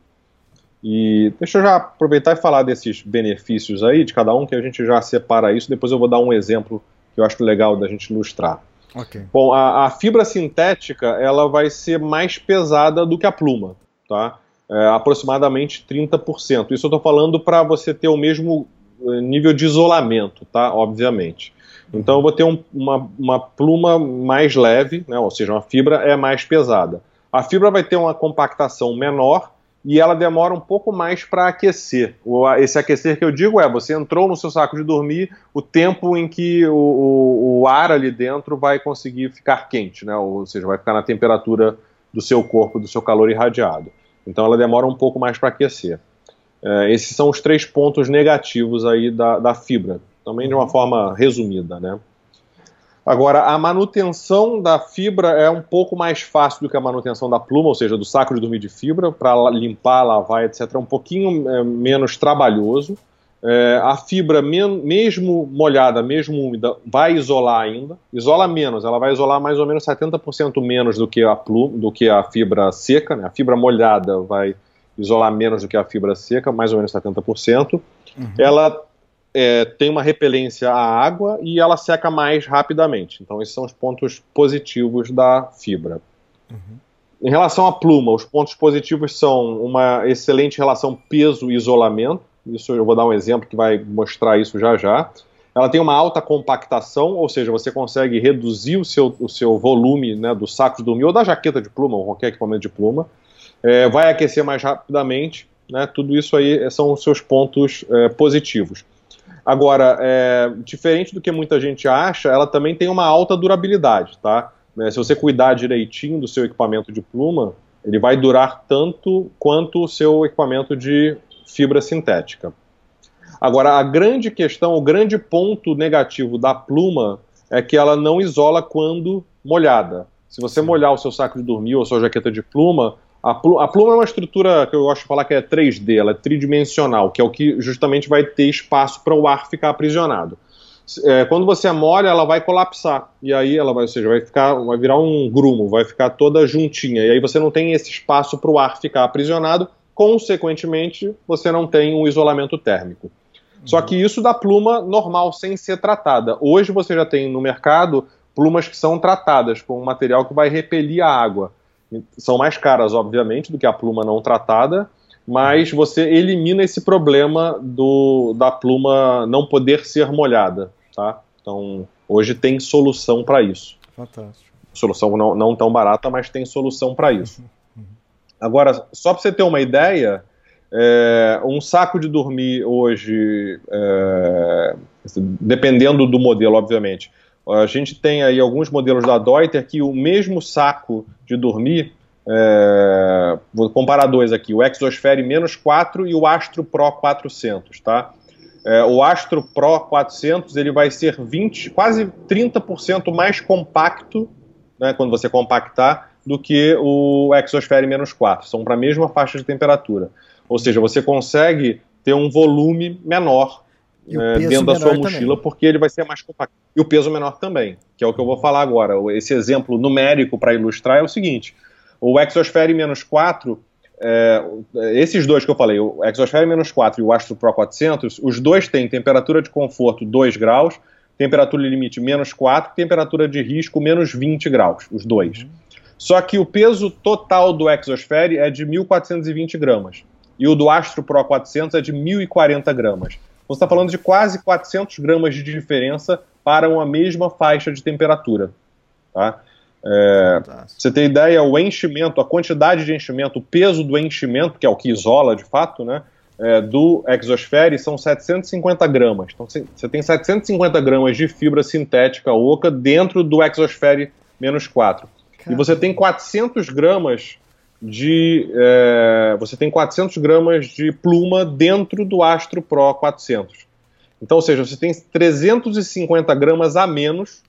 E deixa eu já aproveitar e falar desses benefícios aí de cada um, que a gente já separa isso, depois eu vou dar um exemplo que eu acho legal da gente ilustrar. Ok. Bom, a, a fibra sintética ela vai ser mais pesada do que a pluma, tá? É, aproximadamente 30%. Isso eu estou falando para você ter o mesmo eh, nível de isolamento, tá? Obviamente. Então eu vou ter um, uma, uma pluma mais leve, né? ou seja, uma fibra é mais pesada. A fibra vai ter uma compactação menor e ela demora um pouco mais para aquecer. Esse aquecer que eu digo é, você entrou no seu saco de dormir, o tempo em que o, o, o ar ali dentro vai conseguir ficar quente, né? ou seja, vai ficar na temperatura do seu corpo, do seu calor irradiado. Então ela demora um pouco mais para aquecer. É, esses são os três pontos negativos aí da, da fibra, também de uma forma resumida, né? Agora, a manutenção da fibra é um pouco mais fácil do que a manutenção da pluma, ou seja, do saco de dormir de fibra, para limpar, lavar, etc. É um pouquinho é, menos trabalhoso. É, a fibra, mesmo molhada, mesmo úmida, vai isolar ainda. Isola menos, ela vai isolar mais ou menos 70% menos do que a pluma, do que a fibra seca. Né? A fibra molhada vai isolar menos do que a fibra seca, mais ou menos 70%. Uhum. Ela é, tem uma repelência à água e ela seca mais rapidamente. Então, esses são os pontos positivos da fibra. Uhum. Em relação à pluma, os pontos positivos são uma excelente relação peso-isolamento. Isso eu vou dar um exemplo que vai mostrar isso já já. Ela tem uma alta compactação, ou seja, você consegue reduzir o seu, o seu volume né, do saco de dormir ou da jaqueta de pluma, ou qualquer equipamento de pluma. É, vai aquecer mais rapidamente. Né, tudo isso aí são os seus pontos é, positivos. Agora, é, diferente do que muita gente acha, ela também tem uma alta durabilidade, tá? Né, se você cuidar direitinho do seu equipamento de pluma, ele vai durar tanto quanto o seu equipamento de fibra sintética. Agora, a grande questão, o grande ponto negativo da pluma é que ela não isola quando molhada. Se você molhar o seu saco de dormir ou a sua jaqueta de pluma, a, pl a pluma é uma estrutura que eu gosto de falar que é 3D, ela é tridimensional, que é o que justamente vai ter espaço para o ar ficar aprisionado. É, quando você molha, ela vai colapsar. E aí ela vai, ou seja, vai ficar, vai virar um grumo, vai ficar toda juntinha. E aí você não tem esse espaço para o ar ficar aprisionado, consequentemente, você não tem um isolamento térmico. Uhum. Só que isso da pluma normal, sem ser tratada. Hoje você já tem no mercado plumas que são tratadas com um material que vai repelir a água. São mais caras, obviamente, do que a pluma não tratada, mas você elimina esse problema do, da pluma não poder ser molhada, tá? Então, hoje tem solução para isso. Fantástico. Solução não, não tão barata, mas tem solução para isso. Agora, só para você ter uma ideia, é, um saco de dormir hoje, é, dependendo do modelo, obviamente, a gente tem aí alguns modelos da Deuter que o mesmo saco de dormir, é, vou comparar dois aqui, o Exosphere menos 4 e o Astro Pro 400, tá? É, o Astro Pro 400 ele vai ser 20, quase 30% mais compacto, né, quando você compactar, do que o Exosphere menos 4. São para a mesma faixa de temperatura. Ou seja, você consegue ter um volume menor é, dentro da sua mochila, também. porque ele vai ser mais compacto. E o peso menor também, que é o que eu vou falar agora. Esse exemplo numérico para ilustrar é o seguinte: o Exosphere menos 4, é, esses dois que eu falei, o Exosphere menos 4 e o Astro Pro 400, os dois têm temperatura de conforto 2 graus, temperatura limite menos 4, temperatura de risco menos 20 graus, os dois. Uhum. Só que o peso total do Exosphere é de 1.420 gramas. E o do Astro Pro 400 é de 1.040 gramas. Você está falando de quase 400 gramas de diferença para uma mesma faixa de temperatura. Tá? É, você tem ideia, o enchimento, a quantidade de enchimento, o peso do enchimento, que é o que isola de fato, né, é, do exosfere são 750 gramas. Então você tem 750 gramas de fibra sintética oca dentro do exosfere menos 4. E você tem 400 gramas de. É, você tem 400 gramas de pluma dentro do Astro Pro 400. Então, ou seja, você tem 350 gramas a menos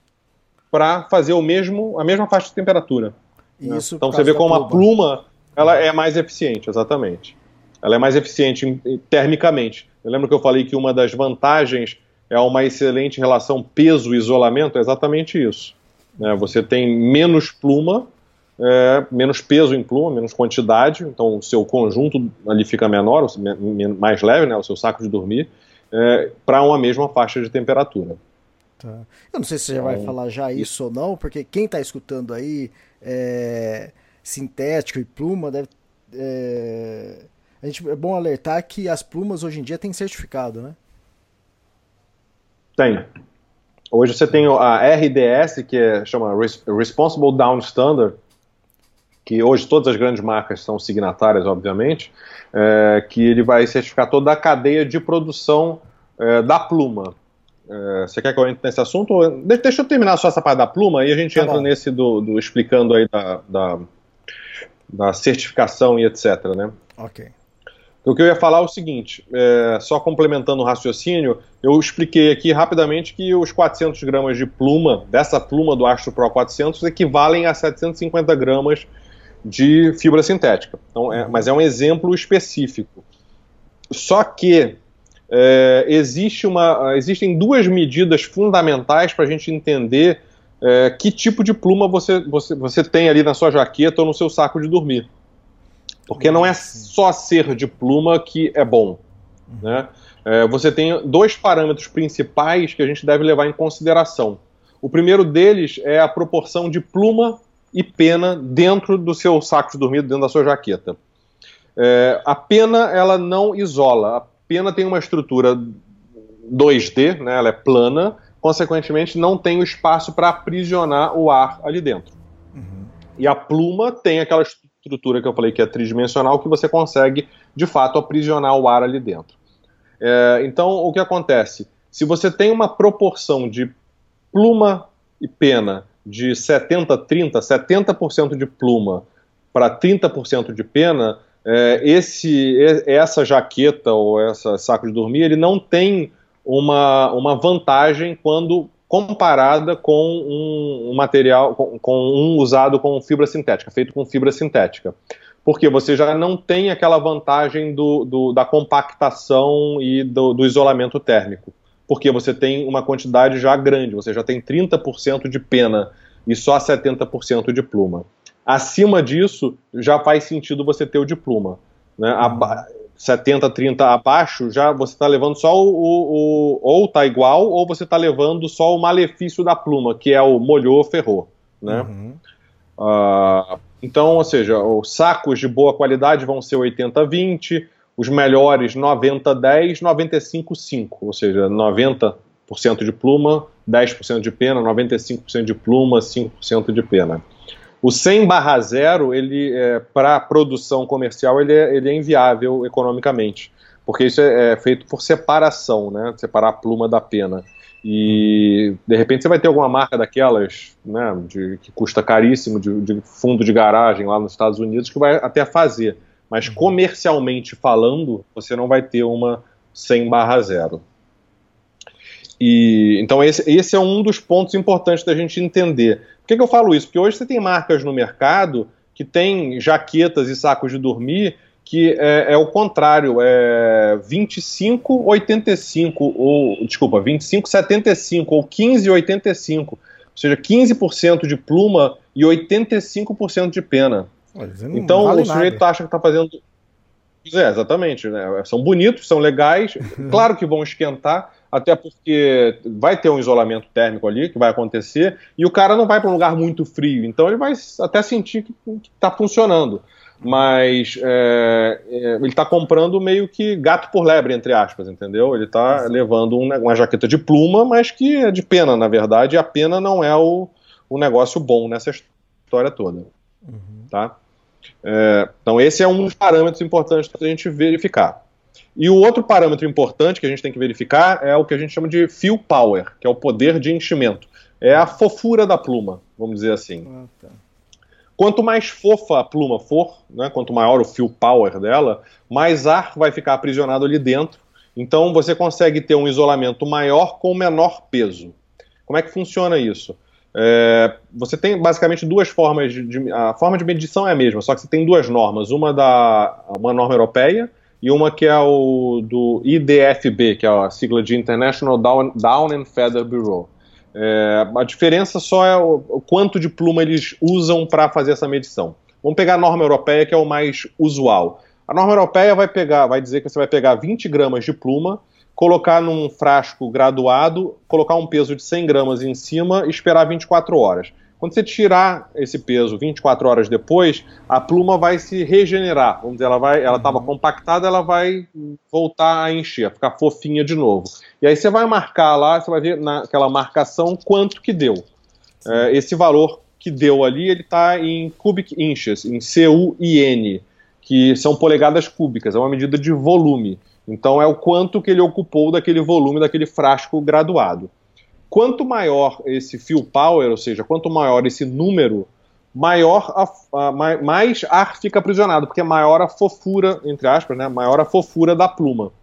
para fazer o mesmo, a mesma faixa de temperatura. Né? Então você vê como pluma. a pluma ela é mais eficiente, exatamente. Ela é mais eficiente termicamente. Eu lembro que eu falei que uma das vantagens é uma excelente relação peso-isolamento, é exatamente isso. Né? Você tem menos pluma é, menos peso em pluma, menos quantidade, então o seu conjunto ali fica menor, mais leve, né, o seu saco de dormir, é, para uma mesma faixa de temperatura. Tá. Eu não sei se você já vai então, falar já isso ou não, porque quem está escutando aí é, sintético e pluma deve. É, a gente, é bom alertar que as plumas hoje em dia têm certificado, né? Tem. Hoje você tem a RDS, que é, chama Responsible Down Standard, que hoje todas as grandes marcas são signatárias, obviamente, é, que ele vai certificar toda a cadeia de produção é, da pluma. É, você quer que eu entre nesse assunto? Deixa eu terminar só essa parte da pluma e a gente tá entra bom. nesse do, do, explicando aí da, da, da, certificação e etc, né? Ok. O que eu ia falar é o seguinte, é, só complementando o raciocínio, eu expliquei aqui rapidamente que os 400 gramas de pluma, dessa pluma do Astro Pro 400, equivalem a 750 gramas de fibra sintética. Então, é, mas é um exemplo específico. Só que é, existe uma, existem duas medidas fundamentais para a gente entender é, que tipo de pluma você, você, você tem ali na sua jaqueta ou no seu saco de dormir. Porque não é só ser de pluma que é bom. Né? É, você tem dois parâmetros principais que a gente deve levar em consideração. O primeiro deles é a proporção de pluma e pena dentro do seu saco de dormir, dentro da sua jaqueta. É, a pena ela não isola, a pena tem uma estrutura 2D, né, ela é plana, consequentemente não tem o espaço para aprisionar o ar ali dentro. Uhum. E a pluma tem aquela estrutura que eu falei que é tridimensional, que você consegue de fato aprisionar o ar ali dentro. É, então, o que acontece? Se você tem uma proporção de pluma e pena de 70, 30, 70% de pluma para 30% de pena, é, esse, essa jaqueta ou essa saco de dormir, ele não tem uma, uma vantagem quando comparada com um, material, com, com, um usado com fibra sintética, feito com fibra sintética. Porque você já não tem aquela vantagem do, do da compactação e do, do isolamento térmico porque você tem uma quantidade já grande, você já tem 30% de pena e só 70% de pluma. Acima disso, já faz sentido você ter o de pluma. Né? Aba 70, 30 abaixo, já você está levando só o, o, o ou está igual, ou você está levando só o malefício da pluma, que é o molhou, ferrou. Né? Uhum. Uh, então, ou seja, os sacos de boa qualidade vão ser 80-20, os melhores 90-10, 95-5, ou seja, 90% de pluma, 10% de pena, 95% de pluma, 5% de pena. O 100 barra 0, ele, é, para produção comercial, ele é, ele é inviável economicamente, porque isso é, é, feito por separação, né, separar a pluma da pena. E de repente você vai ter alguma marca daquelas, né, de, que custa caríssimo, de, de fundo de garagem lá nos Estados Unidos, que vai até fazer mas uhum. comercialmente falando, você não vai ter uma 100 barra 0. E, então esse, esse, é um dos pontos importantes da gente entender. Por que, que eu falo isso? Porque hoje você tem marcas no mercado que tem jaquetas e sacos de dormir que é, é, o contrário, é 25, 85, ou, desculpa, 25, 75, ou 15, 85. Ou seja, 15% de pluma e 85% de pena. Então vale o sujeito nada. acha que está fazendo. É, exatamente. Né? São bonitos, são legais, claro que vão esquentar, até porque vai ter um isolamento térmico ali que vai acontecer, e o cara não vai para um lugar muito frio, então ele vai até sentir que está funcionando. Mas é, é, ele está comprando meio que gato por lebre, entre aspas, entendeu? Ele está levando um, uma jaqueta de pluma, mas que é de pena, na verdade, e a pena não é o, o negócio bom nessa história toda. Uhum. Tá? É, então, esse é um dos parâmetros importantes para a gente verificar. E o outro parâmetro importante que a gente tem que verificar é o que a gente chama de fill power, que é o poder de enchimento. É a fofura da pluma, vamos dizer assim. Ah, tá. Quanto mais fofa a pluma for, né, quanto maior o fill power dela, mais ar vai ficar aprisionado ali dentro. Então você consegue ter um isolamento maior com menor peso. Como é que funciona isso? É, você tem basicamente duas formas de, de, A forma de medição é a mesma, só que você tem duas normas. Uma da uma norma europeia e uma que é o do IDFB, que é a sigla de International Down, Down and Feather Bureau. É, a diferença só é o, o, quanto de pluma eles usam para fazer essa medição. Vamos pegar a norma europeia, que é o mais usual. A norma europeia vai pegar, vai dizer que você vai pegar 20 gramas de pluma, colocar num frasco graduado, colocar um peso de 100 gramas em cima e esperar 24 horas. Quando você tirar esse peso 24 horas depois, a pluma vai se regenerar. Vamos dizer, ela vai, ela estava uhum. compactada, ela vai voltar a encher, ficar fofinha de novo. E aí você vai marcar lá, você vai ver naquela marcação quanto que deu. É, esse valor que deu ali, ele está em cubic inches, em C-U-I-N, que são polegadas cúbicas, é uma medida de volume. Então é o quanto que ele ocupou daquele volume, daquele frasco graduado. Quanto maior esse fill power, ou seja, quanto maior esse número, maior a, a, mais ar fica aprisionado, porque é maior a fofura, entre aspas, né, maior a fofura da pluma.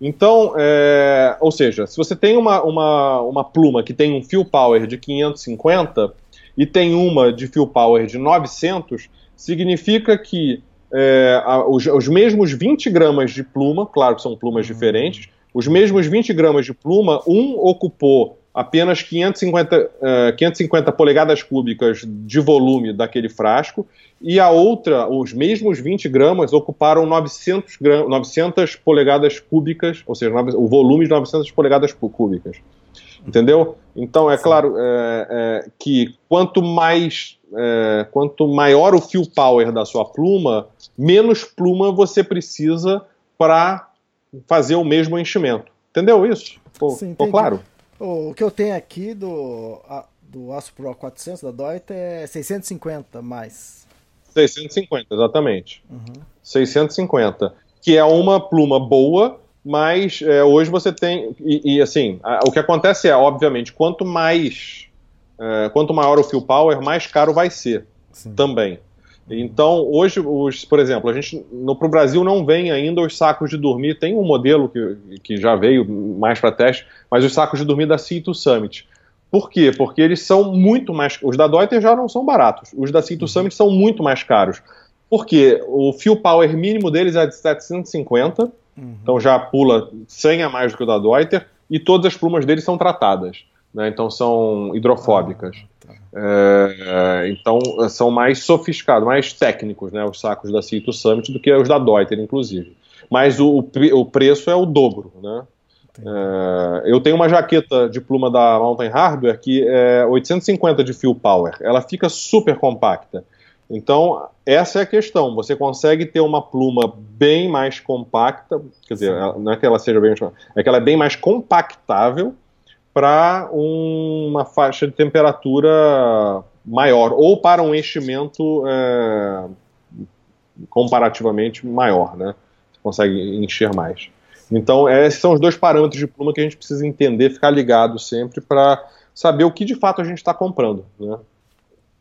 Então, é, ou seja, se você tem uma, uma, uma pluma que tem um fill power de 550 e tem uma de fill power de 900, significa que é, os, os, mesmos 20 gramas de pluma, claro que são plumas uhum. diferentes, os mesmos 20 gramas de pluma, um ocupou apenas 550, uh, 550 polegadas cúbicas de volume daquele frasco, e a outra, os mesmos 20 gramas, ocuparam 900, gram, 900 polegadas cúbicas, ou seja, o volume de 900 polegadas cúbicas. Entendeu? Então, é Sim. claro é, é, que quanto mais, é, quanto maior o fio power da sua pluma, menos pluma você precisa para fazer o mesmo enchimento. Entendeu isso? Ficou claro? O que eu tenho aqui do, a, do Aço Pro 400 da Deuter é 650 mais. 650, exatamente. Uhum. 650. Que é uma pluma boa, mas é, hoje você tem. E, e assim, a, o que acontece é, obviamente, quanto mais. É, quanto maior o fio power, mais caro vai ser Sim. também. Então, hoje, os, por exemplo, a gente no pro Brasil não vem ainda os sacos de dormir. Tem um modelo que, que já veio mais para teste, mas os sacos de dormir da Cito Summit. Por quê? Porque eles são muito mais. Os da Deuter já não são baratos. Os da Cito uhum. Summit são muito mais caros. Porque o fio power mínimo deles é de 750, uhum. então já pula 100 a mais do que o da Deuter, e todas as plumas deles são tratadas. Né? Então são hidrofóbicas. Ah. É, então são mais sofisticados, mais técnicos, né, os sacos da Cito Summit do que os da Deuter, inclusive. Mas o, o preço é o dobro, né? É, eu tenho uma jaqueta de pluma da Mountain Hardware que é 850 de fio power. Ela fica super compacta. Então, essa é a questão. Você consegue ter uma pluma bem mais compacta, quer dizer, não é que ela seja bem mais é que ela é bem mais compactável para uma faixa de temperatura maior, ou para um enchimento é, comparativamente maior, né? Você consegue encher mais. Então, esses são os dois parâmetros de pluma que a gente precisa entender, ficar ligado sempre para saber o que de fato a gente está comprando. Né?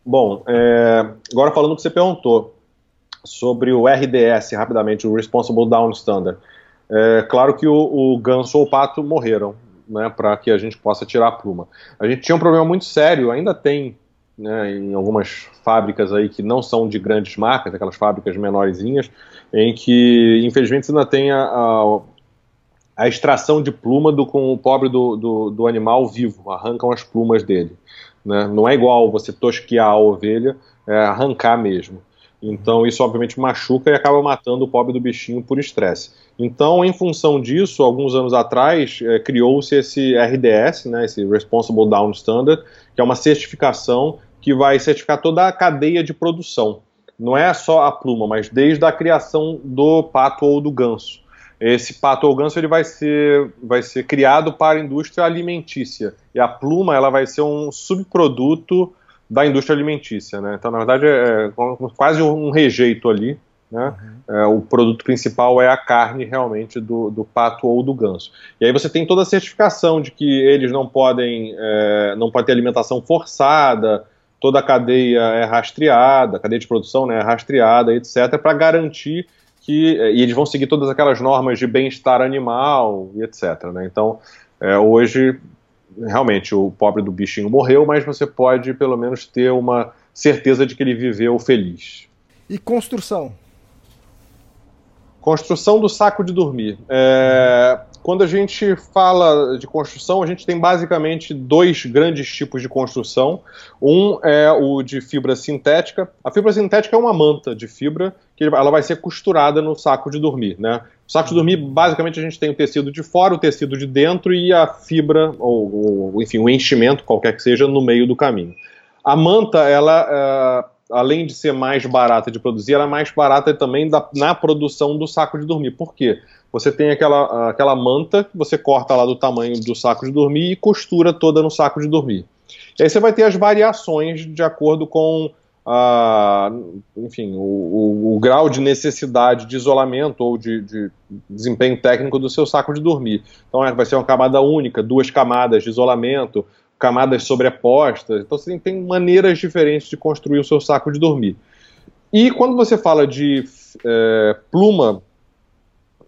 Bom, é, agora falando o que você perguntou sobre o RDS, rapidamente, o Responsible Down Standard. É claro que o, o ganso ou o pato morreram, né, para que a gente possa tirar a pluma. A gente tinha um problema muito sério, ainda tem né, em algumas fábricas aí que não são de grandes marcas, aquelas fábricas menorzinhas, em que infelizmente ainda tem a, a, a, extração de pluma do, com o pobre do, do, do animal vivo, arrancam as plumas dele. Né? Não é igual você tosquear a ovelha, é arrancar mesmo. Então isso obviamente machuca e acaba matando o pobre do bichinho por estresse. Então, em função disso, alguns anos atrás, é, criou-se esse RDS, né, esse Responsible Down Standard, que é uma certificação que vai certificar toda a cadeia de produção. Não é só a pluma, mas desde a criação do pato ou do ganso. Esse pato ou ganso ele vai ser, vai ser criado para a indústria alimentícia. E a pluma ela vai ser um subproduto da indústria alimentícia. Né? Então, na verdade, é, é quase um rejeito ali né? Uhum. É, o produto principal é a carne realmente do, do, pato ou do ganso. E aí você tem toda a certificação de que eles não podem, é, não pode ter alimentação forçada, toda a cadeia é rastreada, a cadeia de produção né, é rastreada, etc., para garantir que. É, e eles vão seguir todas aquelas normas de bem-estar animal e etc. Né? Então, é, hoje, realmente, o pobre do bichinho morreu, mas você pode pelo menos ter uma certeza de que ele viveu feliz. E construção? Construção do saco de dormir. É, quando a gente fala de construção, a gente tem basicamente dois grandes tipos de construção. Um é o de fibra sintética. A fibra sintética é uma manta de fibra que ela vai ser costurada no saco de dormir, né? O saco de dormir, basicamente, a gente tem o tecido de fora, o tecido de dentro e a fibra, ou, ou enfim, o enchimento, qualquer que seja, no meio do caminho. A manta, ela, uh, além de ser mais barata de produzir, ela é mais barata também da, na produção do saco de dormir. Por quê? você tem aquela, aquela manta que você corta lá do tamanho do saco de dormir e costura toda no saco de dormir. E aí você vai ter as variações de acordo com a, enfim, o, o, o, grau de necessidade de isolamento ou de, de, desempenho técnico do seu saco de dormir. Então é, vai ser uma camada única, duas camadas de isolamento, camadas sobrepostas. Então você tem maneiras diferentes de construir o seu saco de dormir. E quando você fala de é, pluma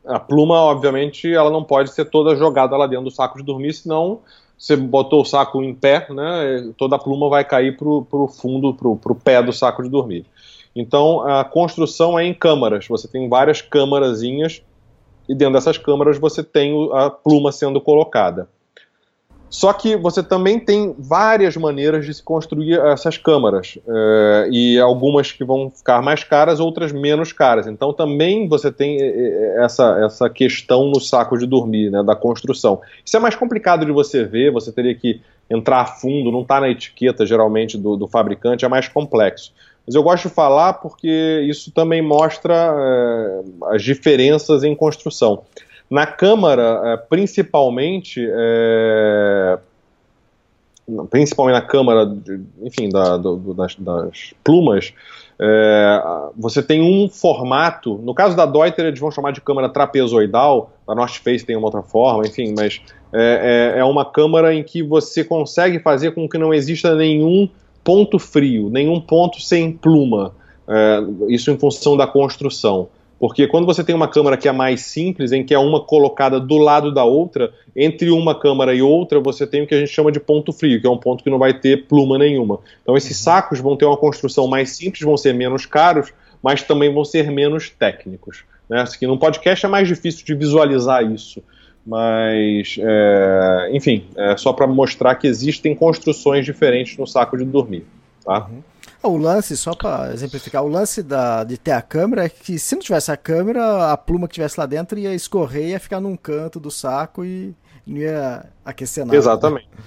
a pluma, obviamente, ela não pode ser toda jogada lá dentro do saco de dormir, senão você botou o saco em pé, né, toda a pluma vai cair para o fundo, para o pé do saco de dormir. Então, a construção é em câmaras. Você tem várias câmarazinhas e dentro dessas câmaras você tem a pluma sendo colocada. Só que você também tem várias maneiras de se construir essas câmaras, é, e algumas que vão ficar mais caras, outras menos caras. Então também você tem eh, eh, essa, essa questão no saco de dormir, né, da construção. Isso é mais complicado de você ver, você teria que entrar a fundo, não está na etiqueta geralmente do, do, fabricante, é mais complexo. Mas eu gosto de falar porque isso também mostra é, as diferenças em construção. Na Câmara, é, principalmente, é, principalmente na Câmara, enfim, da, do, das, das, plumas, é, você tem um formato, no caso da Deuter eles vão chamar de câmara trapezoidal, a North Face tem uma outra forma, enfim, mas é, é, é uma câmara em que você consegue fazer com que não exista nenhum ponto frio, nenhum ponto sem pluma, é, isso em função da construção. Porque quando você tem uma câmara que é mais simples, em que é uma colocada do lado da outra, entre uma câmara e outra, você tem o que a gente chama de ponto frio, que é um ponto que não vai ter pluma nenhuma. Então esses uhum. sacos vão ter uma construção mais simples, vão ser menos caros, mas também vão ser menos técnicos. Né? Assim, no podcast é mais difícil de visualizar isso. Mas, é, enfim, é só para mostrar que existem construções diferentes no saco de dormir. Tá? Uhum. O lance, só para exemplificar, o lance da, de ter a câmera é que se não tivesse a câmera, a pluma que tivesse lá dentro ia escorrer, ia ficar num canto do saco e não ia aquecer nada. Exatamente. Né?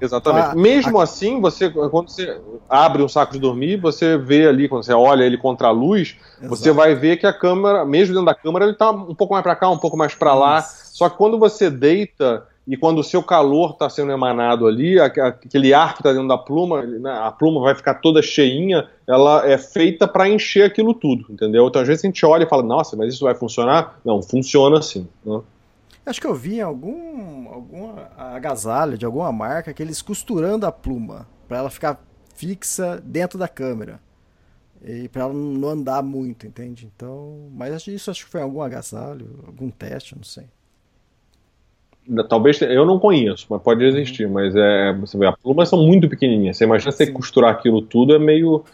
Exatamente. Ah, Mesmo a... assim, você quando você abre um saco de dormir, você vê ali, quando você olha ele contra a luz, Exato. você vai ver que a câmera, mesmo dentro da câmera, ele está um pouco mais para cá, um pouco mais para lá. Só que quando você deita, e quando o seu calor está sendo emanado ali, aquele ar que está dentro da pluma, né, a pluma vai ficar toda cheinha, ela é feita para encher aquilo tudo, entendeu? Então às vezes a gente olha e fala, nossa, mas isso vai funcionar? Não, funciona assim. Né? Acho que eu vi em algum, alguma agasalho de alguma marca que eles costurando a pluma para ela ficar fixa dentro da câmera. E para ela não andar muito, entende? Então, mas isso acho que foi algum agasalho, algum teste, não sei. Talvez eu não conheço, mas pode existir. Uhum. Mas é, você vê, as plumas são muito pequenininhas. Você imagina você costurar aquilo tudo é meio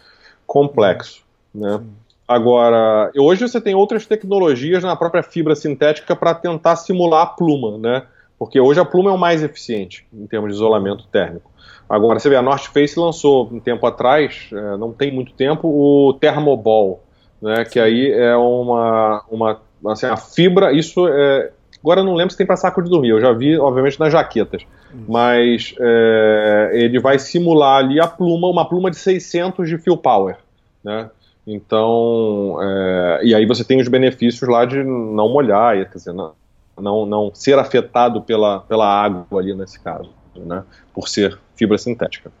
complexo, né? Sim. Agora, hoje você tem outras tecnologias na própria fibra sintética para tentar simular a pluma, né? Porque hoje a pluma é o mais eficiente em termos de isolamento térmico. Agora, você vê, a North Face lançou um tempo atrás, é, não tem muito tempo, o Thermoball, né? Que aí é uma, uma assim, a fibra, isso é, Agora eu não lembro se tem para saco de dormir, eu já vi, obviamente, nas jaquetas. Mas é, ele vai simular ali a pluma, uma pluma de 600 de fill power, né? Então, é, e aí você tem os benefícios lá de não molhar, quer dizer, não, não, não ser afetado pela, pela água ali nesse caso, né? Por ser fibra sintética.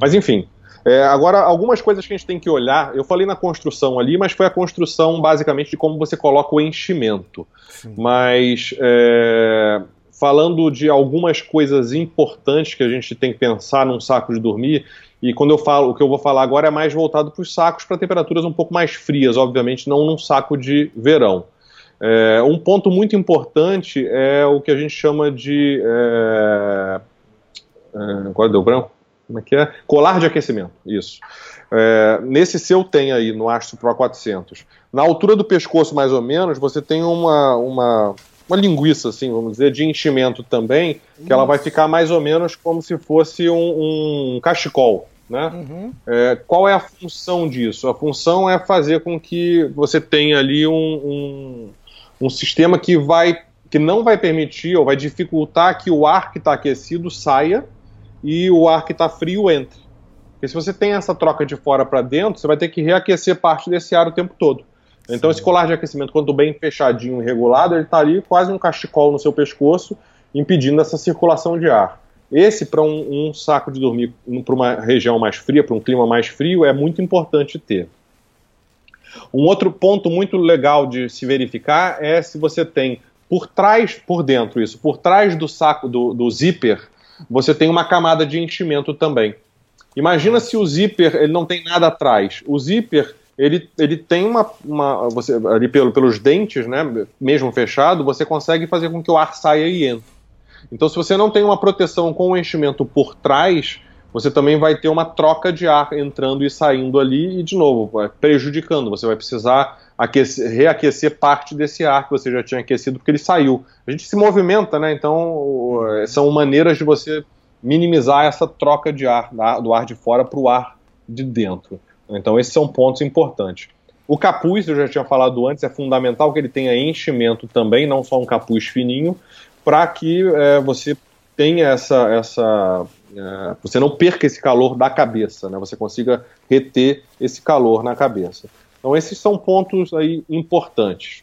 Mas enfim, é, agora, algumas coisas que a gente tem que olhar, eu falei na construção ali, mas foi a construção basicamente de como você coloca o enchimento. Sim. Mas é, falando de algumas coisas importantes que a gente tem que pensar num saco de dormir, e quando eu falo, o que eu vou falar agora é mais voltado para os sacos para temperaturas um pouco mais frias, obviamente, não num saco de verão. É, um ponto muito importante é o que a gente chama de. É, é, agora deu branco? Como é que é? Colar de aquecimento, isso. É, nesse seu tem aí, no Astro Pro 400. Na altura do pescoço, mais ou menos, você tem uma, uma, uma linguiça, assim, vamos dizer, de enchimento também, que ela vai ficar mais ou menos como se fosse um, um cachecol. Né? Uhum. É, qual é a função disso? A função é fazer com que você tenha ali um, um, um sistema que vai que não vai permitir ou vai dificultar que o ar que está aquecido saia e o ar que está frio entre. Porque se você tem essa troca de fora para dentro, você vai ter que reaquecer parte desse ar o tempo todo. Então, Sim. esse colar de aquecimento, quando bem fechadinho e regulado, ele está ali quase um cachecol no seu pescoço, impedindo essa circulação de ar. Esse, para um, um, saco de dormir para uma região mais fria, para um clima mais frio, é muito importante ter. Um outro ponto muito legal de se verificar é se você tem por trás, por dentro isso, por trás do saco, do, do zíper, você tem uma camada de enchimento também. Imagina se o zíper ele não tem nada atrás. O zíper ele, ele tem uma, uma você ali pelo, pelos dentes, né, mesmo fechado, você consegue fazer com que o ar saia e entre. Então, se você não tem uma proteção com o enchimento por trás, você também vai ter uma troca de ar entrando e saindo ali e, de novo, prejudicando. Você vai precisar aquecer, reaquecer parte desse ar que você já tinha aquecido porque ele saiu. A gente se movimenta, né? Então, são maneiras de você minimizar essa troca de ar, do ar de fora para o ar de dentro. Então, esses são pontos importantes. O capuz, eu já tinha falado antes, é fundamental que ele tenha enchimento também, não só um capuz fininho, para que é, você tenha essa, essa é, você não perca esse calor da cabeça, né? Você consiga reter esse calor na cabeça. Então esses são pontos aí importantes.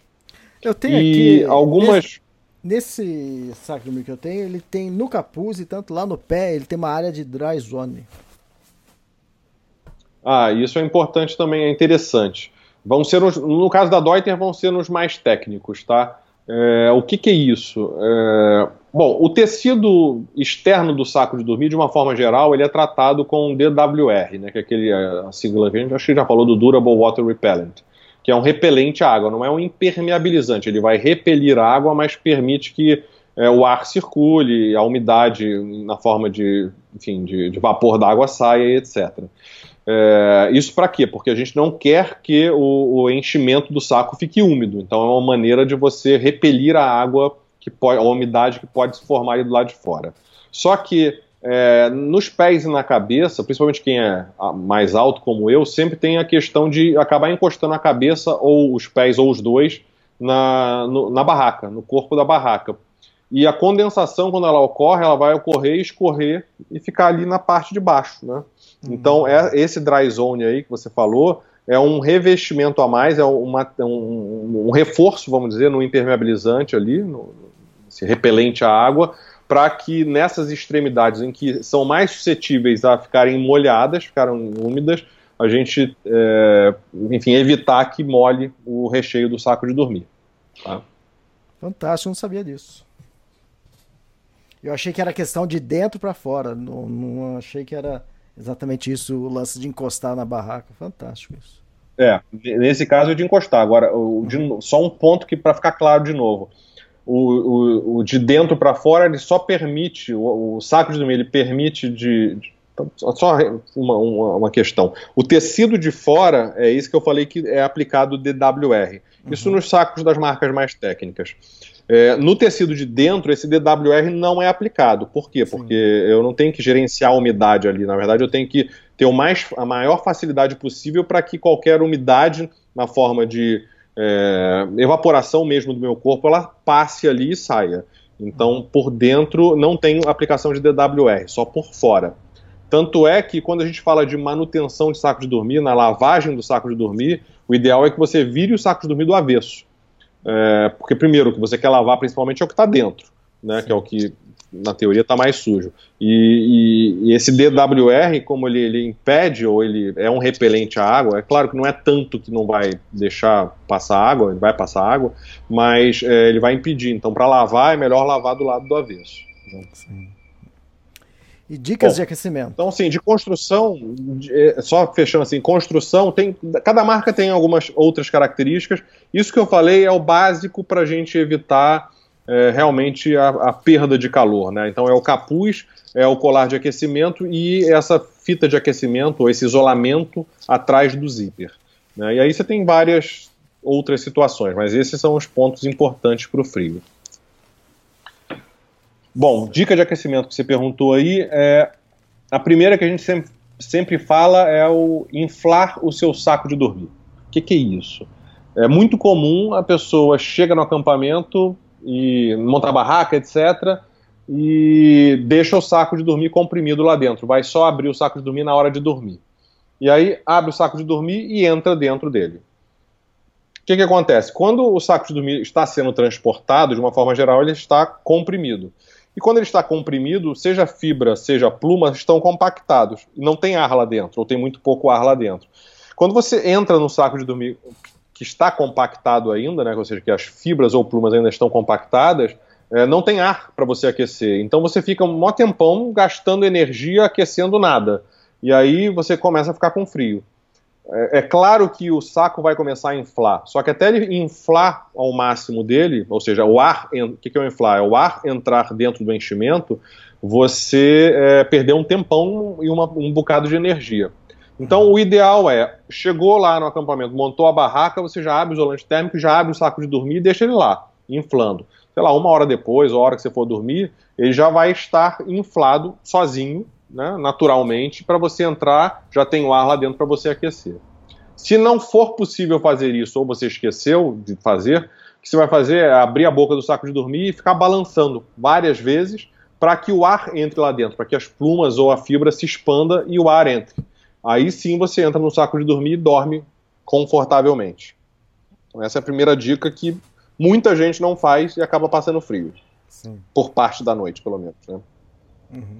Eu tenho e aqui algumas nesse, nesse saco que eu tenho, ele tem no capuz e tanto lá no pé, ele tem uma área de dry zone. Ah, isso é importante também, é interessante. Vão ser nos, no caso da Deuter, vão ser nos mais técnicos, tá? É, o que, que, é isso? É, bom, o tecido externo do saco de dormir, de uma forma geral, ele é tratado com DWR, né, que é aquele, a sigla que a gente acho que já falou do Durable Water Repellent, que é um repelente à água, não é um impermeabilizante, ele vai repelir a água, mas permite que é, o ar circule, a umidade na forma de, enfim, de, de vapor da água saia, etc. É, isso para quê? Porque a gente não quer que o, o, enchimento do saco fique úmido. Então é uma maneira de você repelir a água, que pode, a umidade que pode se formar ali do lado de fora. Só que é, nos pés e na cabeça, principalmente quem é mais alto como eu, sempre tem a questão de acabar encostando a cabeça ou os pés ou os dois na, no, na barraca, no corpo da barraca. E a condensação, quando ela ocorre, ela vai ocorrer, escorrer e ficar ali na parte de baixo, né? Então, é, esse dry zone aí que você falou é um revestimento a mais, é uma, um, um, reforço, vamos dizer, no impermeabilizante ali, no, esse repelente à água, para que nessas extremidades em que são mais suscetíveis a ficarem molhadas, ficaram úmidas, a gente, é, enfim, evitar que molhe o recheio do saco de dormir. Tá? Fantástico, não sabia disso. Eu achei que era questão de dentro para fora, não, não achei que era Exatamente isso, o lance de encostar na barraca. Fantástico isso. É, nesse caso é de encostar. Agora, de, só um ponto que para ficar claro de novo. O, o, o de dentro para fora ele só permite, o, o, saco de dormir ele permite de, de só uma, uma, uma, questão. O tecido de fora, é isso que eu falei que é aplicado DWR. Isso uhum. nos sacos das marcas mais técnicas. É, no tecido de dentro, esse DWR não é aplicado. Por quê? Sim. Porque eu não tenho que gerenciar a umidade ali. Na verdade, eu tenho que ter o mais, a maior facilidade possível para que qualquer umidade, na forma de é, evaporação mesmo do meu corpo, ela passe ali e saia. Então, por dentro, não tem aplicação de DWR, só por fora. Tanto é que quando a gente fala de manutenção de saco de dormir, na lavagem do saco de dormir, o ideal é que você vire o saco de dormir do avesso. É, porque, primeiro, o que você quer lavar principalmente é o que está dentro, né, que é o que, na teoria, está mais sujo. E, e, e, esse DWR, como ele, ele impede, ou ele é um repelente à água, é claro que não é tanto que não vai deixar passar água, ele vai passar água, mas é, ele vai impedir. Então, para lavar, é melhor lavar do lado do avesso. Sim. E dicas Bom, de aquecimento. Então, assim, de construção, de, é, só fechando assim, construção, tem, cada marca tem algumas outras características. Isso que eu falei é o básico para a gente evitar é, realmente a, a, perda de calor. Né? Então é o capuz, é o colar de aquecimento e essa fita de aquecimento, ou esse isolamento atrás do zíper. Né? E aí você tem várias outras situações, mas esses são os pontos importantes para o frio. Bom, dica de aquecimento que você perguntou aí, é, a primeira que a gente sempre, sempre fala é o inflar o seu saco de dormir. O que, que é isso? É muito comum a pessoa chega no acampamento e monta a barraca, etc., e deixa o saco de dormir comprimido lá dentro. Vai só abrir o saco de dormir na hora de dormir. E aí abre o saco de dormir e entra dentro dele. O que, que acontece? Quando o saco de dormir está sendo transportado, de uma forma geral, ele está comprimido. E quando ele está comprimido, seja fibra, seja pluma, estão compactados. Não tem ar lá dentro, ou tem muito pouco ar lá dentro. Quando você entra no saco de dormir que está compactado ainda, né, ou seja, que as fibras ou plumas ainda estão compactadas, é, não tem ar para você aquecer. Então você fica um tempão gastando energia aquecendo nada. E aí você começa a ficar com frio. É, é, claro que o saco vai começar a inflar, só que até ele inflar ao máximo dele, ou seja, o ar, o que, que é o inflar? É o ar entrar dentro do enchimento, você é, perder um tempão e uma, um bocado de energia. Então o ideal é, chegou lá no acampamento, montou a barraca, você já abre o isolante térmico, já abre o saco de dormir e deixa ele lá, inflando. Sei lá, uma hora depois, a hora que você for dormir, ele já vai estar inflado sozinho, né, naturalmente, para você entrar, já tem o ar lá dentro para você aquecer. Se não for possível fazer isso, ou você esqueceu de fazer, o que você vai fazer é abrir a boca do saco de dormir e ficar balançando várias vezes para que o ar entre lá dentro, para que as plumas ou a fibra se expanda e o ar entre. Aí sim você entra no saco de dormir e dorme confortavelmente. Então, essa é a primeira dica que muita gente não faz e acaba passando frio. Sim. Por parte da noite, pelo menos. Né? Uhum.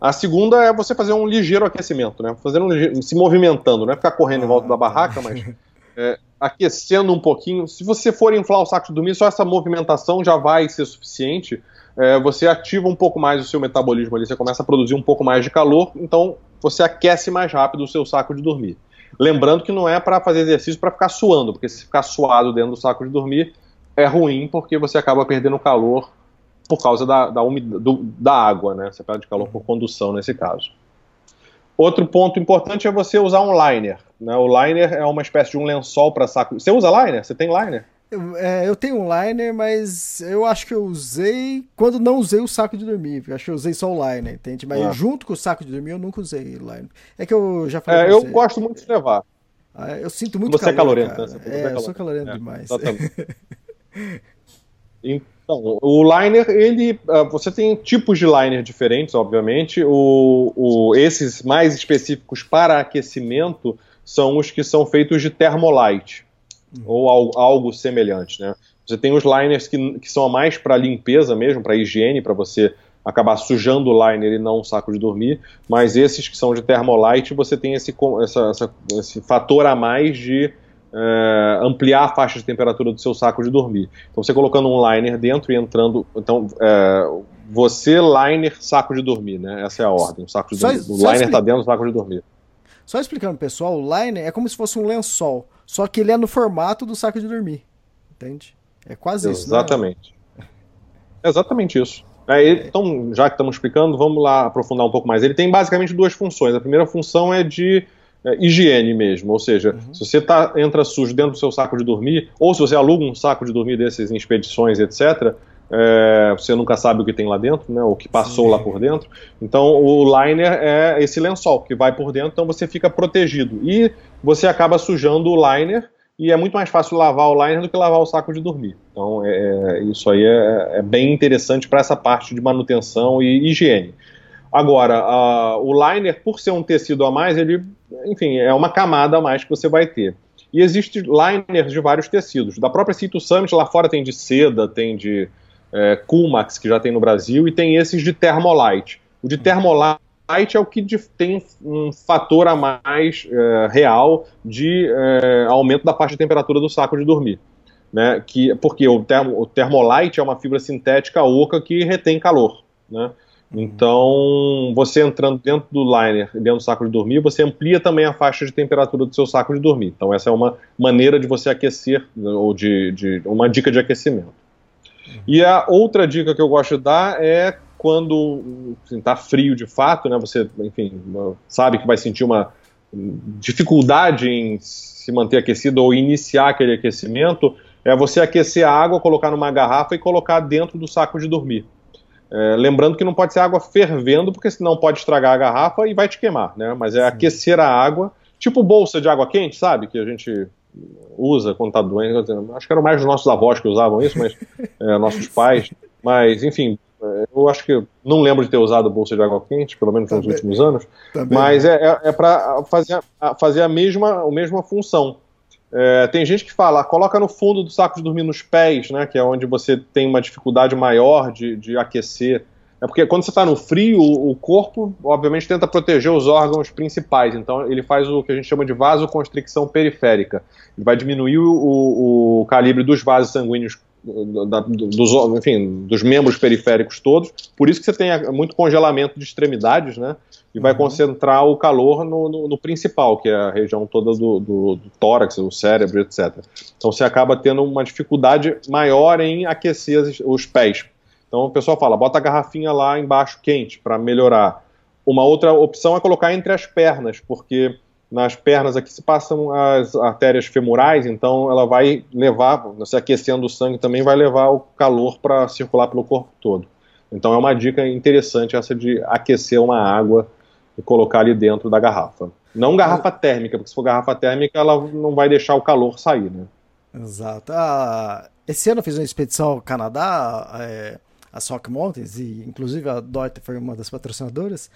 A segunda é você fazer um ligeiro aquecimento, né? Fazer um ligeiro, se movimentando, não é ficar correndo em volta da barraca, mas é, aquecendo um pouquinho. Se você for inflar o saco de dormir, só essa movimentação já vai ser suficiente. É, você ativa um pouco mais o seu metabolismo ali, você começa a produzir um pouco mais de calor, então você aquece mais rápido o seu saco de dormir. Lembrando que não é para fazer exercício para ficar suando, porque se ficar suado dentro do saco de dormir é ruim, porque você acaba perdendo calor por causa da, da, do, da água, né? Você perde calor por condução nesse caso. Outro ponto importante é você usar um liner. Né? O liner é uma espécie de um lençol para saco. Você usa liner? Você tem liner? Eu, é, eu, tenho um liner, mas eu acho que eu usei quando não usei o saco de dormir. Eu acho que eu usei só o liner, entende? Mas ah. junto com o saco de dormir eu nunca usei liner. É que eu já falei. É, eu gosto muito de levar. Ah, eu sinto muito você calor. É calorento, né? É, eu sou calorento é, demais. Então, o liner, ele, ah, você tem tipos de liner diferentes, obviamente. O, o, esses mais específicos para aquecimento são os que são feitos de thermolite ou algo, algo, semelhante, né? Você tem os liners que, que são mais para limpeza mesmo, para higiene, para você acabar sujando o liner e não o saco de dormir, mas esses que são de thermolite, você tem esse, essa, essa, esse fator a mais de é, ampliar a faixa de temperatura do seu saco de dormir. Então, você colocando um liner dentro e entrando. Então, é, você, liner, saco de dormir, né? Essa é a ordem. O, saco de só, dormir. o liner está dentro do saco de dormir. Só explicando, pessoal, o liner é como se fosse um lençol, só que ele é no formato do saco de dormir. Entende? É quase isso. Né? Exatamente. É exatamente isso. É, então, já que estamos explicando, vamos lá aprofundar um pouco mais. Ele tem basicamente duas funções. A primeira função é de é, higiene mesmo, ou seja, uhum. se você tá, entra sujo dentro do seu saco de dormir, ou se você aluga um saco de dormir desses em expedições, etc., é, você nunca sabe o que tem lá dentro, né, o que passou Sim. lá por dentro. Então o liner é esse lençol que vai por dentro, então você fica protegido. E você acaba sujando o liner, e é muito mais fácil lavar o liner do que lavar o saco de dormir. Então é, é isso aí é, é bem interessante para essa parte de manutenção e higiene. Agora, uh, o liner, por ser um tecido a mais, ele, enfim, é uma camada a mais que você vai ter. E existem liners de vários tecidos. Da própria Cito Summit, lá fora tem de seda, tem de é, Coolmax, que já tem no Brasil, e tem esses de Thermolite. O de Thermolite é o que tem um fator a mais é, real de é, aumento da faixa de temperatura do saco de dormir. Né? Que, porque o, termo, o Thermolite é uma fibra sintética oca que retém calor. Né? Então, você entrando dentro do liner, dentro do saco de dormir, você amplia também a faixa de temperatura do seu saco de dormir. Então, essa é uma maneira de você aquecer, ou de, de uma dica de aquecimento. E a outra dica que eu gosto de dar é quando está assim, frio de fato, né? Você, enfim, sabe que vai sentir uma dificuldade em se manter aquecido ou iniciar aquele aquecimento, é você aquecer a água, colocar numa garrafa e colocar dentro do saco de dormir. É, lembrando que não pode ser água fervendo, porque senão pode estragar a garrafa e vai te queimar, né? Mas é Sim. aquecer a água, tipo bolsa de água quente, sabe? Que a gente usa quando tá doente. Acho que eram mais os nossos avós que usavam isso, mas é, nossos pais. Mas, enfim, é, eu acho que não lembro de ter usado bolsa de água quente, pelo menos nos últimos anos. Mas é, é, é para fazer, fazer a mesma, a mesma função. É, tem gente que fala, coloca no fundo do saco de dormir nos pés, né, que é onde você tem uma dificuldade maior de, de aquecer. É porque quando você está no frio, o corpo, obviamente, tenta proteger os órgãos principais. Então, ele faz o que a gente chama de vasoconstricção periférica. Ele vai diminuir o, o calibre dos vasos sanguíneos da, dos, enfim, dos membros periféricos todos. Por isso que você tem muito congelamento de extremidades, né? E vai uhum. concentrar o calor no, no, no, principal, que é a região toda do, do, do tórax, do cérebro, etc. Então você acaba tendo uma dificuldade maior em aquecer os pés. Então o pessoal fala, bota a garrafinha lá embaixo quente para melhorar. Uma outra opção é colocar entre as pernas, porque nas pernas aqui se passam as artérias femorais, então ela vai levar, você aquecendo o sangue também vai levar o calor para circular pelo corpo todo. Então é uma dica interessante essa de aquecer uma água e colocar ali dentro da garrafa. Não garrafa térmica, porque se for garrafa térmica ela não vai deixar o calor sair, né? Exato. Ah, esse ano eu fiz uma expedição ao Canadá, é, a Sock Mountains, e inclusive a Deuter foi uma das patrocinadoras.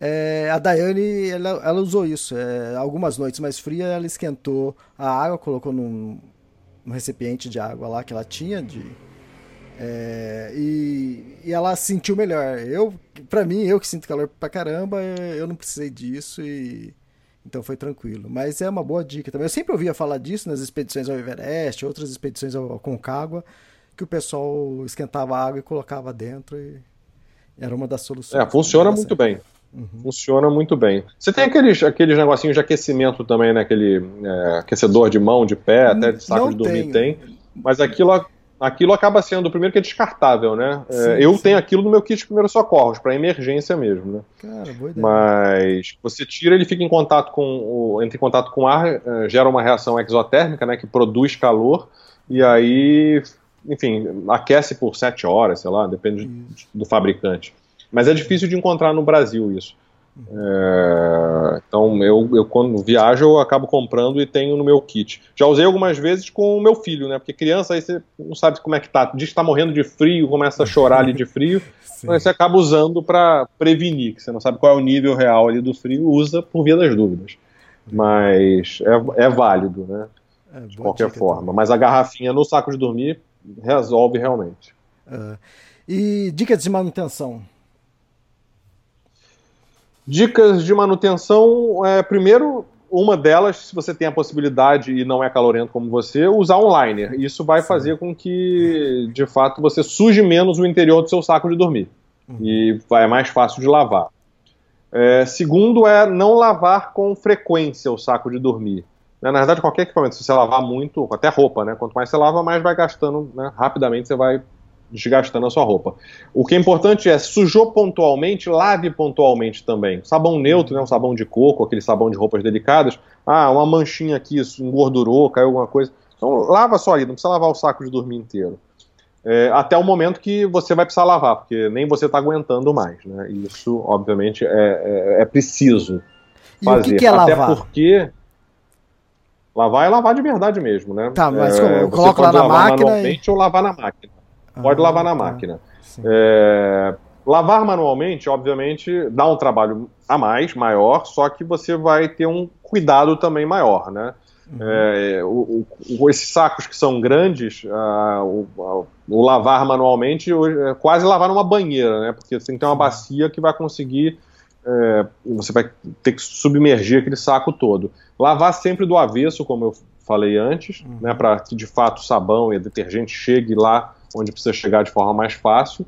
É, a Daiane, ela, ela usou isso. É, algumas noites mais frias, ela esquentou a água, colocou num, num recipiente de água lá que ela tinha, de, é, e, e, ela sentiu melhor. Eu, para mim, eu que sinto calor pra caramba, eu não precisei disso e então foi tranquilo. Mas é uma boa dica também. Eu sempre ouvia falar disso nas expedições ao Everest, outras expedições ao Concagua, que o pessoal esquentava a água e colocava dentro e era uma das soluções. É, funciona muito bem. Uhum. Funciona muito bem. Você tem aqueles, aqueles negocinhos de aquecimento também, né? Aquele é, aquecedor de mão, de pé, até de saco Não de dormir tenho. tem. Mas aquilo, aquilo acaba sendo, primeiro que é descartável, né? É, sim, eu sim. tenho aquilo no meu kit de primeiros socorros, para emergência mesmo, né? Cara, boa ideia. Mas você tira, ele fica em contato com o, entra em contato com o ar, é, gera uma reação exotérmica, né? Que produz calor, e aí, enfim, aquece por 7 horas, sei lá, depende do fabricante. Mas é difícil de encontrar no Brasil isso. É, então eu, eu quando viajo eu acabo comprando e tenho no meu kit. Já usei algumas vezes com o meu filho, né? Porque criança aí você não sabe como é que tá. Diz que tá morrendo de frio, começa a chorar ali de frio. Mas você acaba usando para prevenir, que você não sabe qual é o nível real ali do frio, usa por via das dúvidas. Mas é, é válido, né? É, de qualquer forma. Também. Mas a garrafinha no saco de dormir resolve realmente. Uh, e dicas de manutenção? Dicas de manutenção, é, primeiro, uma delas, se você tem a possibilidade e não é calorento como você, usar um liner. Isso vai Sim. fazer com que, de fato, você suje menos o interior do seu saco de dormir. Uhum. E vai, é mais fácil de lavar. É, segundo é não lavar com frequência o saco de dormir. Né, na verdade, qualquer equipamento, se você lavar muito, até roupa, né? Quanto mais você lava, mais vai gastando, né? rapidamente você vai desgastando a sua roupa. O que é importante é, sujou pontualmente, lave pontualmente também. Sabão neutro, né, um sabão de coco, aquele sabão de roupas delicadas. Ah, uma manchinha aqui, engordurou, caiu alguma coisa. Então lava só ali, não precisa lavar o saco de dormir inteiro. É, até o momento que você vai precisar lavar, porque nem você está aguentando mais. Né? Isso, obviamente, é, é, é preciso fazer. E o que, que é até lavar? porque lavar é lavar de verdade mesmo, né? Tá, mas é, como? Coloca lá na máquina e... ou lavar na máquina. Pode ah, lavar na tá. máquina. É, lavar manualmente, obviamente, dá um trabalho a mais, maior, só que você vai ter um cuidado também maior, né? Uhum. É, o, o, esses sacos que são grandes, uh, o, o, lavar manualmente é quase lavar numa banheira, né? Porque você tem que ter uma bacia que vai conseguir, é, você vai ter que submergir aquele saco todo. Lavar sempre do avesso, como eu falei antes, uhum. né? Para que de fato o sabão e o detergente chegue lá onde precisa chegar de forma mais fácil.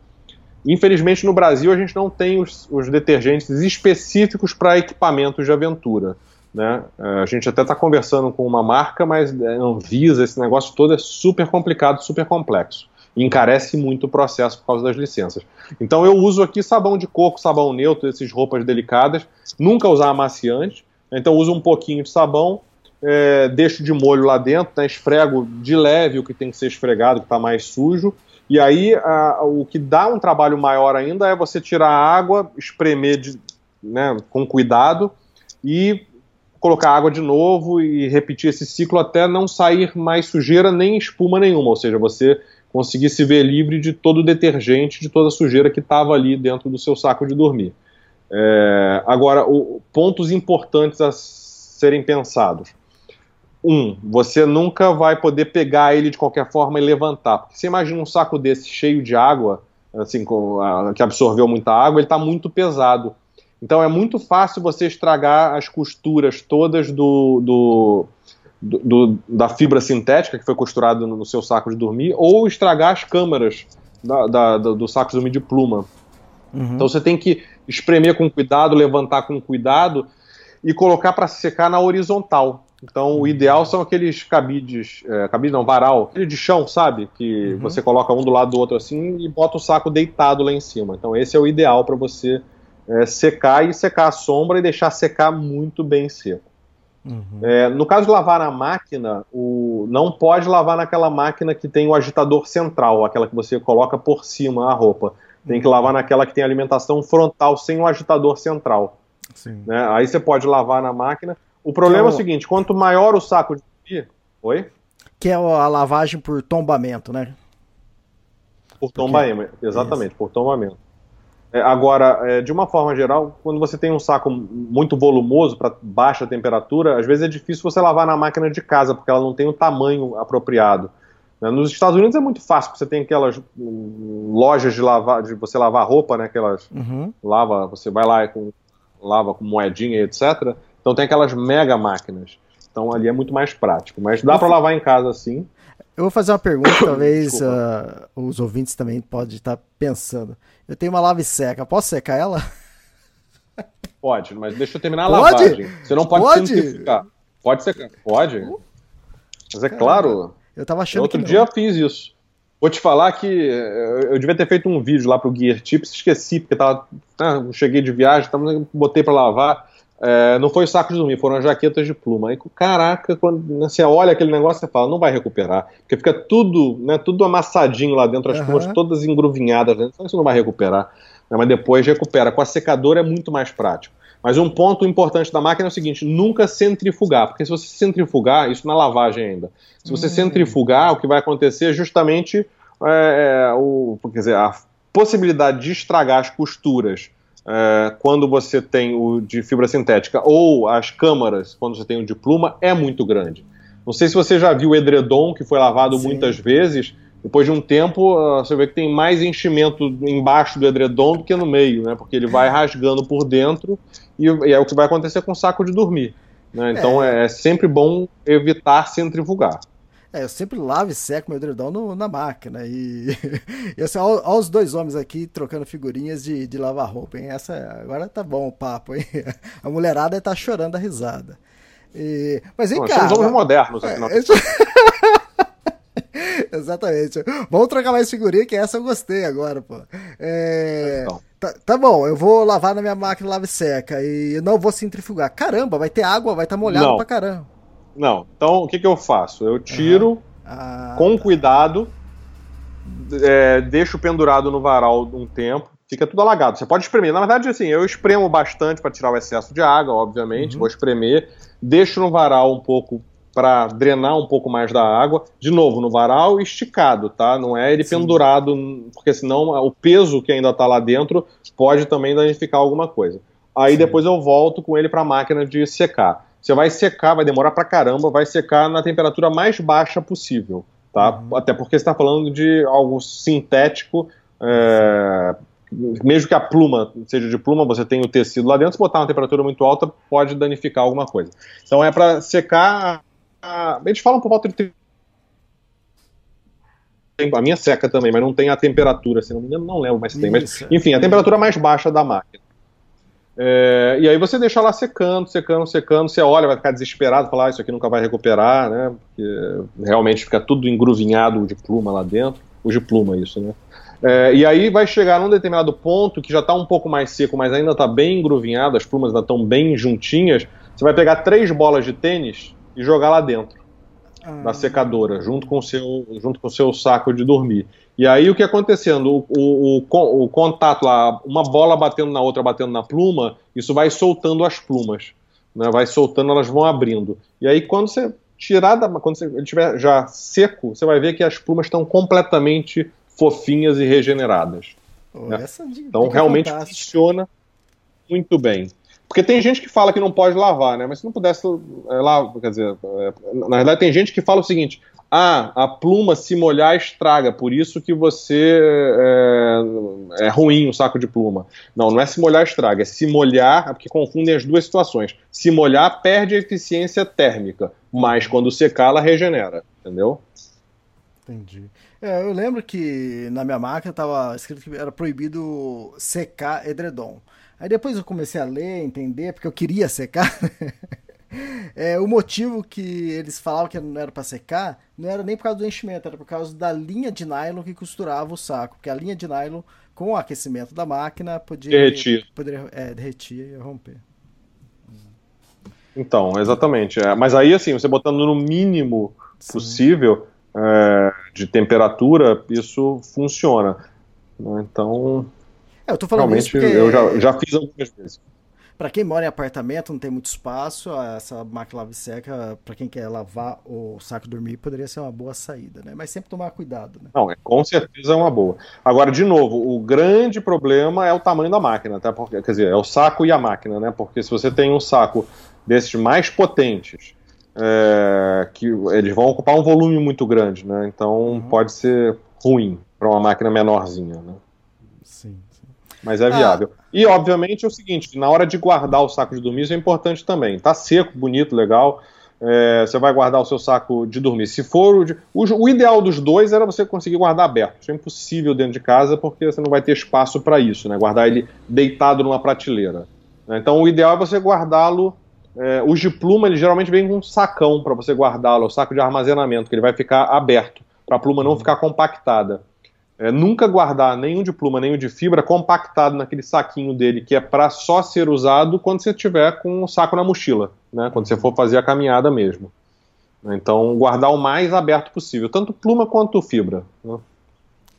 Infelizmente, no Brasil, a gente não tem os, os detergentes específicos para equipamentos de aventura. Né? É, a gente até está conversando com uma marca, mas é, Anvisa, esse negócio todo é super complicado, super complexo. Encarece muito o processo por causa das licenças. Então eu uso aqui sabão de coco, sabão neutro, essas roupas delicadas, nunca usar amaciante, então uso um pouquinho de sabão, é, deixo de molho lá dentro, né, esfrego de leve o que tem que ser esfregado, que está mais sujo, e aí a, o que dá um trabalho maior ainda é você tirar a água, espremer de, né, com cuidado e colocar água de novo e repetir esse ciclo até não sair mais sujeira nem espuma nenhuma, ou seja, você conseguir se ver livre de todo o detergente, de toda a sujeira que estava ali dentro do seu saco de dormir. É, agora, o, pontos importantes a serem pensados. Um, você nunca vai poder pegar ele de qualquer forma e levantar. Porque você imagina um saco desse cheio de água, assim, com, a, que absorveu muita água, ele está muito pesado. Então é muito fácil você estragar as costuras todas do, do, do, do da fibra sintética que foi costurada no, no, seu saco de dormir, ou estragar as câmaras da, da, do, saco de dormir de pluma. Uhum. Então você tem que espremer com cuidado, levantar com cuidado e colocar para secar na horizontal. Então, o ideal são aqueles cabides, é, cabide não, varal, aquele de chão, sabe? Que uhum. você coloca um do lado do outro assim e bota o saco deitado lá em cima. Então, esse é o ideal para você é, secar e secar a sombra e deixar secar muito bem seco. Uhum. É, no caso de lavar na máquina, o, não pode lavar naquela máquina que tem o agitador central, aquela que você coloca por cima a roupa. Tem que lavar naquela que tem alimentação frontal sem o agitador central. Né? Aí você pode lavar na máquina. O problema é, o... é o seguinte: quanto maior o saco de. Oi? Que é a lavagem por tombamento, né? Por tombamento, exatamente, Isso. por tombamento. É, agora, é, de uma forma geral, quando você tem um saco muito volumoso para baixa temperatura, às vezes é difícil você lavar na máquina de casa, porque ela não tem o tamanho apropriado. Né? Nos Estados Unidos é muito fácil, porque você tem aquelas hum, lojas de lavar, de você lavar roupa, né? Aquelas uhum. lava, você vai lá com lava com moedinha, etc. Então tem aquelas mega máquinas. Então ali é muito mais prático. Mas dá para lavar em casa sim. Eu vou fazer uma pergunta, talvez uh, os ouvintes também podem estar pensando. Eu tenho uma lave seca, posso secar ela? Pode, mas deixa eu terminar a pode? lavagem. Você não pode, pode? Pode secar, pode. Mas é Caramba. claro. Eu tava achando Outro que dia eu fiz isso. Vou te falar que eu devia ter feito um vídeo lá pro Gear Tips, esqueci, porque tava, ah, cheguei de viagem, tava, botei para lavar. É, não foi o saco de dormir, foram as jaquetas de pluma. Aí, caraca, quando você olha aquele negócio, você fala, não vai recuperar. Porque fica tudo, né, tudo amassadinho lá dentro, as uhum. plumas todas engruvinhadas dentro, então você não vai recuperar. Né, mas depois recupera. Com a secadora é muito mais prático. Mas um ponto importante da máquina é o seguinte: nunca centrifugar, porque se você centrifugar, isso na lavagem ainda, se você hum. centrifugar, o que vai acontecer é justamente é, é, o, quer dizer, a possibilidade de estragar as costuras é, quando você tem o de fibra sintética ou as câmaras quando você tem o de pluma é muito grande. Não sei se você já viu o edredom que foi lavado Sim. muitas vezes. Depois de um tempo, ah, você vê que tem mais enchimento embaixo do edredom do que no meio, né? Porque ele vai rasgando por dentro e, e é o que vai acontecer com o saco de dormir. Né? Então é. é sempre bom evitar centrifugar. É, eu sempre lavo e seco meu edredom no, na máquina. E, e assim, olha os dois homens aqui trocando figurinhas de, de lavar roupa, hein? Essa, agora tá bom o papo, hein? A mulherada tá chorando a risada. E, mas vem Nós cá. Somos homens modernos aqui é, Exatamente. Vamos trocar mais figurinha, que essa eu gostei agora, pô. É... Então. Tá, tá, bom, eu vou lavar na minha máquina lave seca e não vou centrifugar. Caramba, vai ter água, vai estar tá molhado não. pra caramba. Não, então o que, que eu faço? Eu tiro uhum. ah, com tá. cuidado, é, deixo pendurado no varal um tempo, fica tudo alagado. Você pode espremer. Na verdade, assim, eu espremo bastante para tirar o excesso de água, obviamente, uhum. vou espremer, deixo no varal um pouco para drenar um pouco mais da água. De novo, no varal esticado, tá? Não é ele Sim. pendurado, porque senão o peso que ainda está lá dentro pode também danificar alguma coisa. Aí Sim. depois eu volto com ele para a máquina de secar. Você vai secar, vai demorar pra caramba, vai secar na temperatura mais baixa possível, tá? Uhum. Até porque você está falando de algo sintético, é, mesmo que a pluma seja de pluma, você tem o tecido lá dentro, se botar uma temperatura muito alta, pode danificar alguma coisa. Então é para secar. A, a gente fala por volta de a minha seca também, mas não tem a temperatura, se não me engano, não lembro mais se tem, mas enfim, a temperatura mais baixa da máquina. É, e aí você deixa lá secando, secando, secando, você olha, vai ficar desesperado, falar, ah, isso aqui nunca vai recuperar, né? Porque realmente fica tudo engruvinhado de pluma lá dentro. os de pluma, isso, né? É, e aí vai chegar num determinado ponto que já está um pouco mais seco, mas ainda está bem engruvinhado, as plumas ainda estão bem juntinhas. Você vai pegar três bolas de tênis e jogar lá dentro ah. da secadora, junto com o seu, junto com o seu saco de dormir. E aí o que acontecendo? O, o, o, o, contato lá, uma bola batendo na outra, batendo na pluma, isso vai soltando as plumas. Né? Vai soltando, elas vão abrindo. E aí quando você tirar da. Quando você, estiver já seco, você vai ver que as plumas estão completamente fofinhas e regeneradas. né? então realmente funciona muito bem. Porque tem gente que fala que não pode lavar, né? Mas se não pudesse é, lavar, quer dizer, é, na verdade tem gente que fala o seguinte: ah, a pluma se molhar estraga, por isso que você é, é, ruim o saco de pluma. Não, não é se molhar estraga, é se molhar, é porque confundem as duas situações. Se molhar perde a eficiência térmica, mas quando secar ela regenera, entendeu? Entendi. É, eu lembro que na minha máquina estava escrito que era proibido secar edredom. Aí depois eu comecei a ler, entender, porque eu queria secar. É, o motivo que eles falavam que não era para secar não era nem por causa do enchimento, era por causa da linha de nylon que costurava o saco. Porque a linha de nylon, com o aquecimento da máquina, podia derretir, poderia, é, derretir e romper. Então, exatamente. É, mas aí, assim, você botando no mínimo Sim. possível é, de temperatura, isso funciona. Né? Então, é, eu tô falando realmente porque... eu já, já fiz algumas vezes. Para quem mora em apartamento, não tem muito espaço, essa máquina lave seca, para quem quer lavar o saco dormir, poderia ser uma boa saída, né? Mas sempre tomar cuidado, né? Não, é, com certeza é uma boa. Agora, de novo, o grande problema é o tamanho da máquina, tá? Porque, quer dizer, é o saco e a máquina, né? Porque se você tem um saco desses mais potentes, é, que eles vão ocupar um volume muito grande, né? Então uhum. pode ser ruim para uma máquina menorzinha, né? Mas é ah. viável. E, obviamente, é o seguinte: na hora de guardar o saco de dormir, isso é importante também. Tá seco, bonito, legal. É, você vai guardar o seu saco de dormir. Se for o, de, o, o, ideal dos dois era você conseguir guardar aberto. Isso é impossível dentro de casa porque você não vai ter espaço para isso, né? Guardar ele deitado numa prateleira. Então o ideal é você guardá-lo. É, os de pluma ele geralmente vem com um sacão para você guardá-lo, o saco de armazenamento que ele vai ficar aberto para a pluma não ficar compactada é, nunca guardar nenhum de pluma, nenhum de fibra compactado naquele saquinho dele, que é para só ser usado quando você tiver com o saco na mochila, né? Quando você for fazer a caminhada mesmo. Então, guardar o mais aberto possível, tanto pluma quanto fibra. Né?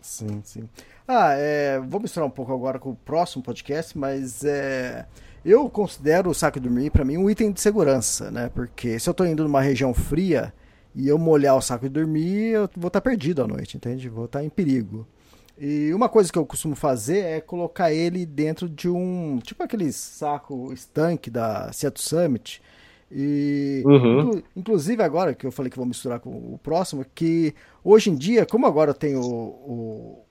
Sim, sim. Ah, é, vou misturar um pouco agora com o próximo podcast, mas é, eu considero o saco de dormir para mim um item de segurança, né? Porque se eu estou indo numa região fria, e eu molhar o saco de dormir, eu vou estar perdido à noite, entende? Vou estar em perigo. E uma coisa que eu costumo fazer é colocar ele dentro de um. Tipo aquele saco estanque da Seattle Summit. E uhum. inclusive agora que eu falei que vou misturar com o próximo, que hoje em dia, como agora eu tenho o,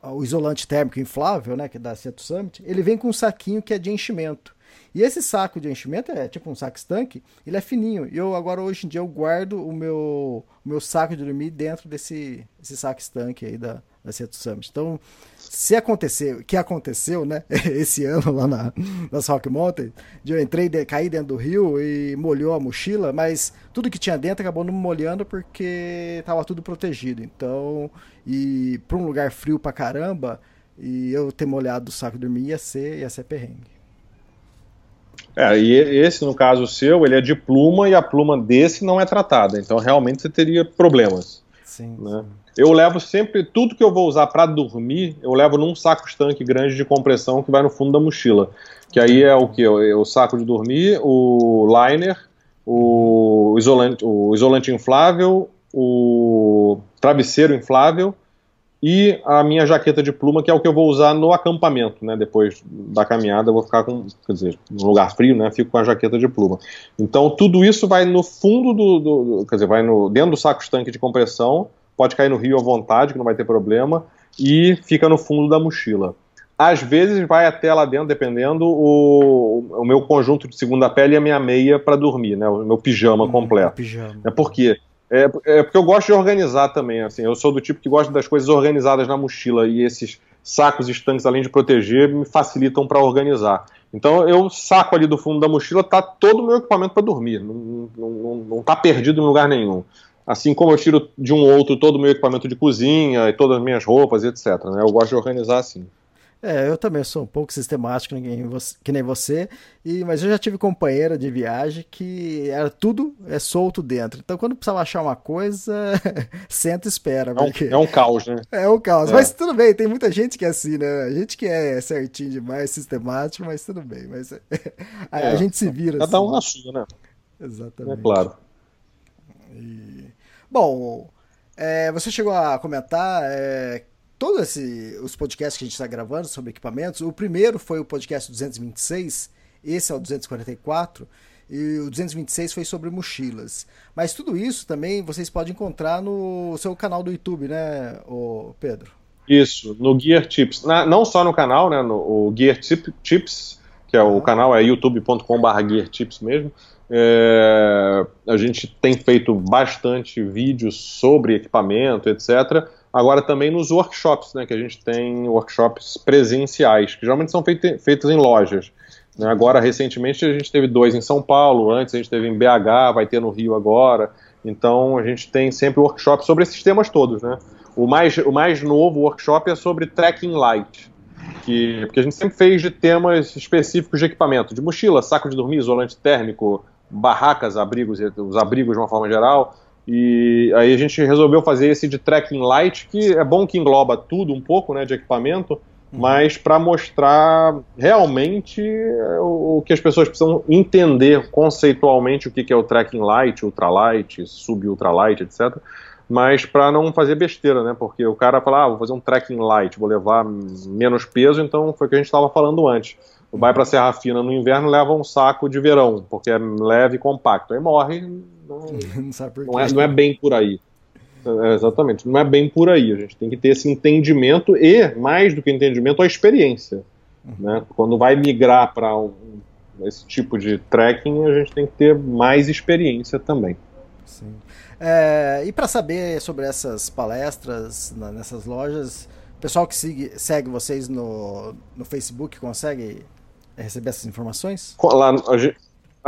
o, o isolante térmico inflável, né, que é da Seattle Summit, ele vem com um saquinho que é de enchimento. E esse saco de enchimento é tipo um saco estanque, ele é fininho. E eu agora hoje em dia eu guardo o meu, o meu saco de dormir dentro desse esse saco estanque aí da, da Seto Summit. Então, se acontecer, que aconteceu, né, esse ano lá na, nas Rock Mountain, de eu entrei, de, caí dentro do rio e molhou a mochila, mas tudo que tinha dentro acabou não molhando porque tava tudo protegido. Então, e para um lugar frio pra caramba, e eu ter molhado o saco de dormir ia ser, ia ser perrengue. É, e esse, no caso seu, ele é de pluma e a pluma desse não é tratada. Então, realmente, você teria problemas. Sim. Né? Eu levo sempre, tudo que eu vou usar para dormir, eu levo num saco estanque grande de compressão que vai no fundo da mochila. Que aí é o que? O, o saco de dormir, o liner, o isolante, o isolante inflável, o travesseiro inflável e a minha jaqueta de pluma, que é o que eu vou usar no acampamento, né? Depois da caminhada, eu vou ficar com, quer dizer, num lugar frio, né? Fico com a jaqueta de pluma. Então, tudo isso vai no fundo do, do, do quer dizer, vai no, dentro do saco estanque de compressão, pode cair no rio à vontade, que não vai ter problema, e fica no fundo da mochila. Às vezes vai até lá dentro, dependendo, o, o meu conjunto de segunda pele e a minha meia para dormir, né? O meu pijama hum, completo. Pijama. É porque é, é, porque eu gosto de organizar também, assim, eu sou do tipo que gosta das coisas organizadas na mochila e esses sacos estanques, além de proteger, me facilitam para organizar. Então eu saco ali do fundo da mochila, tá todo o meu equipamento para dormir, não, não, não, não tá perdido em lugar nenhum. assim como eu tiro de um outro todo o meu equipamento de cozinha e todas as minhas roupas, etc. Né? Eu gosto de organizar assim. É, eu também sou um pouco sistemático que nem você, e, mas eu já tive companheira de viagem que era tudo é solto dentro. Então quando precisava achar uma coisa, senta e espera. É um, é um caos, né? É um caos. É. Mas tudo bem, tem muita gente que é assim, né? A gente que é certinho demais, sistemático, mas tudo bem. Mas a, é, a gente se vira. Cada assim. um na sua, né? Exatamente. É claro. E... Bom, é, você chegou a comentar é, todos os podcasts que a gente está gravando sobre equipamentos. O primeiro foi o podcast 226, esse é o 244, e o 226 foi sobre mochilas. Mas tudo isso também vocês podem encontrar no seu canal do YouTube, né, Pedro? Isso, no Gear Tips. Na, não só no canal, né, no o Gear Tip, Tips, que é o canal é youtube.com.br Gear Tips mesmo. É, a gente tem feito bastante vídeos sobre equipamento, etc. Agora também nos workshops, né, que a gente tem workshops presenciais, que geralmente são feito, feitos em lojas. Né. Agora, recentemente, a gente teve dois em São Paulo, antes a gente teve em BH, vai ter no Rio agora. Então, a gente tem sempre workshops sobre esses temas todos. Né. O, mais, o mais novo workshop é sobre tracking light, que, porque a gente sempre fez de temas específicos de equipamento, de mochila, saco de dormir, isolante térmico, barracas, abrigos, os abrigos de uma forma geral. E aí a gente resolveu fazer esse de tracking light, que é bom que engloba tudo um pouco, né, de equipamento, uhum. mas para mostrar realmente é, o, que as pessoas precisam entender conceitualmente o que, que é o tracking light, ultralight, sub-ultralight, etc. Mas para não fazer besteira, né? Porque o cara fala, ah, vou fazer um tracking light, vou levar menos peso, então foi o que a gente estava falando antes vai para Serra Fina no inverno leva um saco de verão, porque é leve e compacto. Aí morre, não, não, não, é, não é bem por aí. É, exatamente, não é bem por aí. A gente tem que ter esse entendimento e, mais do que entendimento, a experiência. Uhum. Né? Quando vai migrar para um, esse tipo de trekking, a gente tem que ter mais experiência também. Sim. É, e para saber sobre essas palestras na, nessas lojas, o pessoal que segue, segue vocês no, no Facebook consegue receber essas informações? Lá,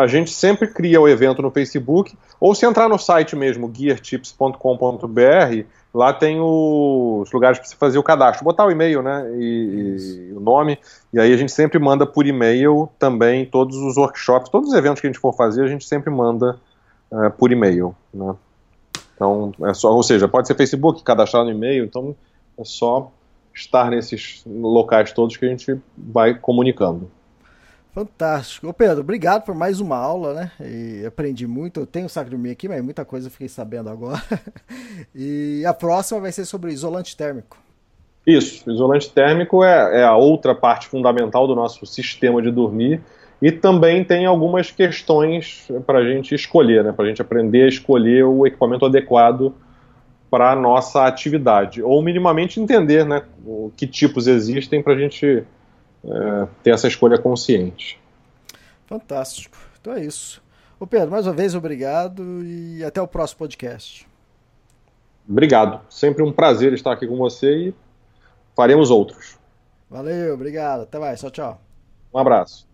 a gente, sempre cria o evento no Facebook, ou se entrar no site mesmo, geartips.com.br, lá tem os lugares para você fazer o cadastro, botar o e-mail, né, e, e, o nome, e aí a gente sempre manda por e-mail também todos os workshops, todos os eventos que a gente for fazer, a gente sempre manda uh, por e-mail, né. Então, é só, ou seja, pode ser Facebook, cadastrar no e-mail, então é só estar nesses locais todos que a gente vai comunicando. Fantástico. Ô Pedro, obrigado por mais uma aula, né? E aprendi muito. Eu tenho o saco de dormir aqui, mas muita coisa eu fiquei sabendo agora. e a próxima vai ser sobre isolante térmico. Isso, isolante térmico é, é a outra parte fundamental do nosso sistema de dormir. E também tem algumas questões para a gente escolher, né? Para a gente aprender a escolher o equipamento adequado para a nossa atividade. Ou minimamente entender né, que tipos existem para a gente é, ter essa escolha consciente. Fantástico. Então é isso. Ô Pedro, mais uma vez obrigado e até o próximo podcast. Obrigado. Sempre um prazer estar aqui com você e faremos outros. Valeu, obrigado. Até mais. Tchau, tchau. Um abraço.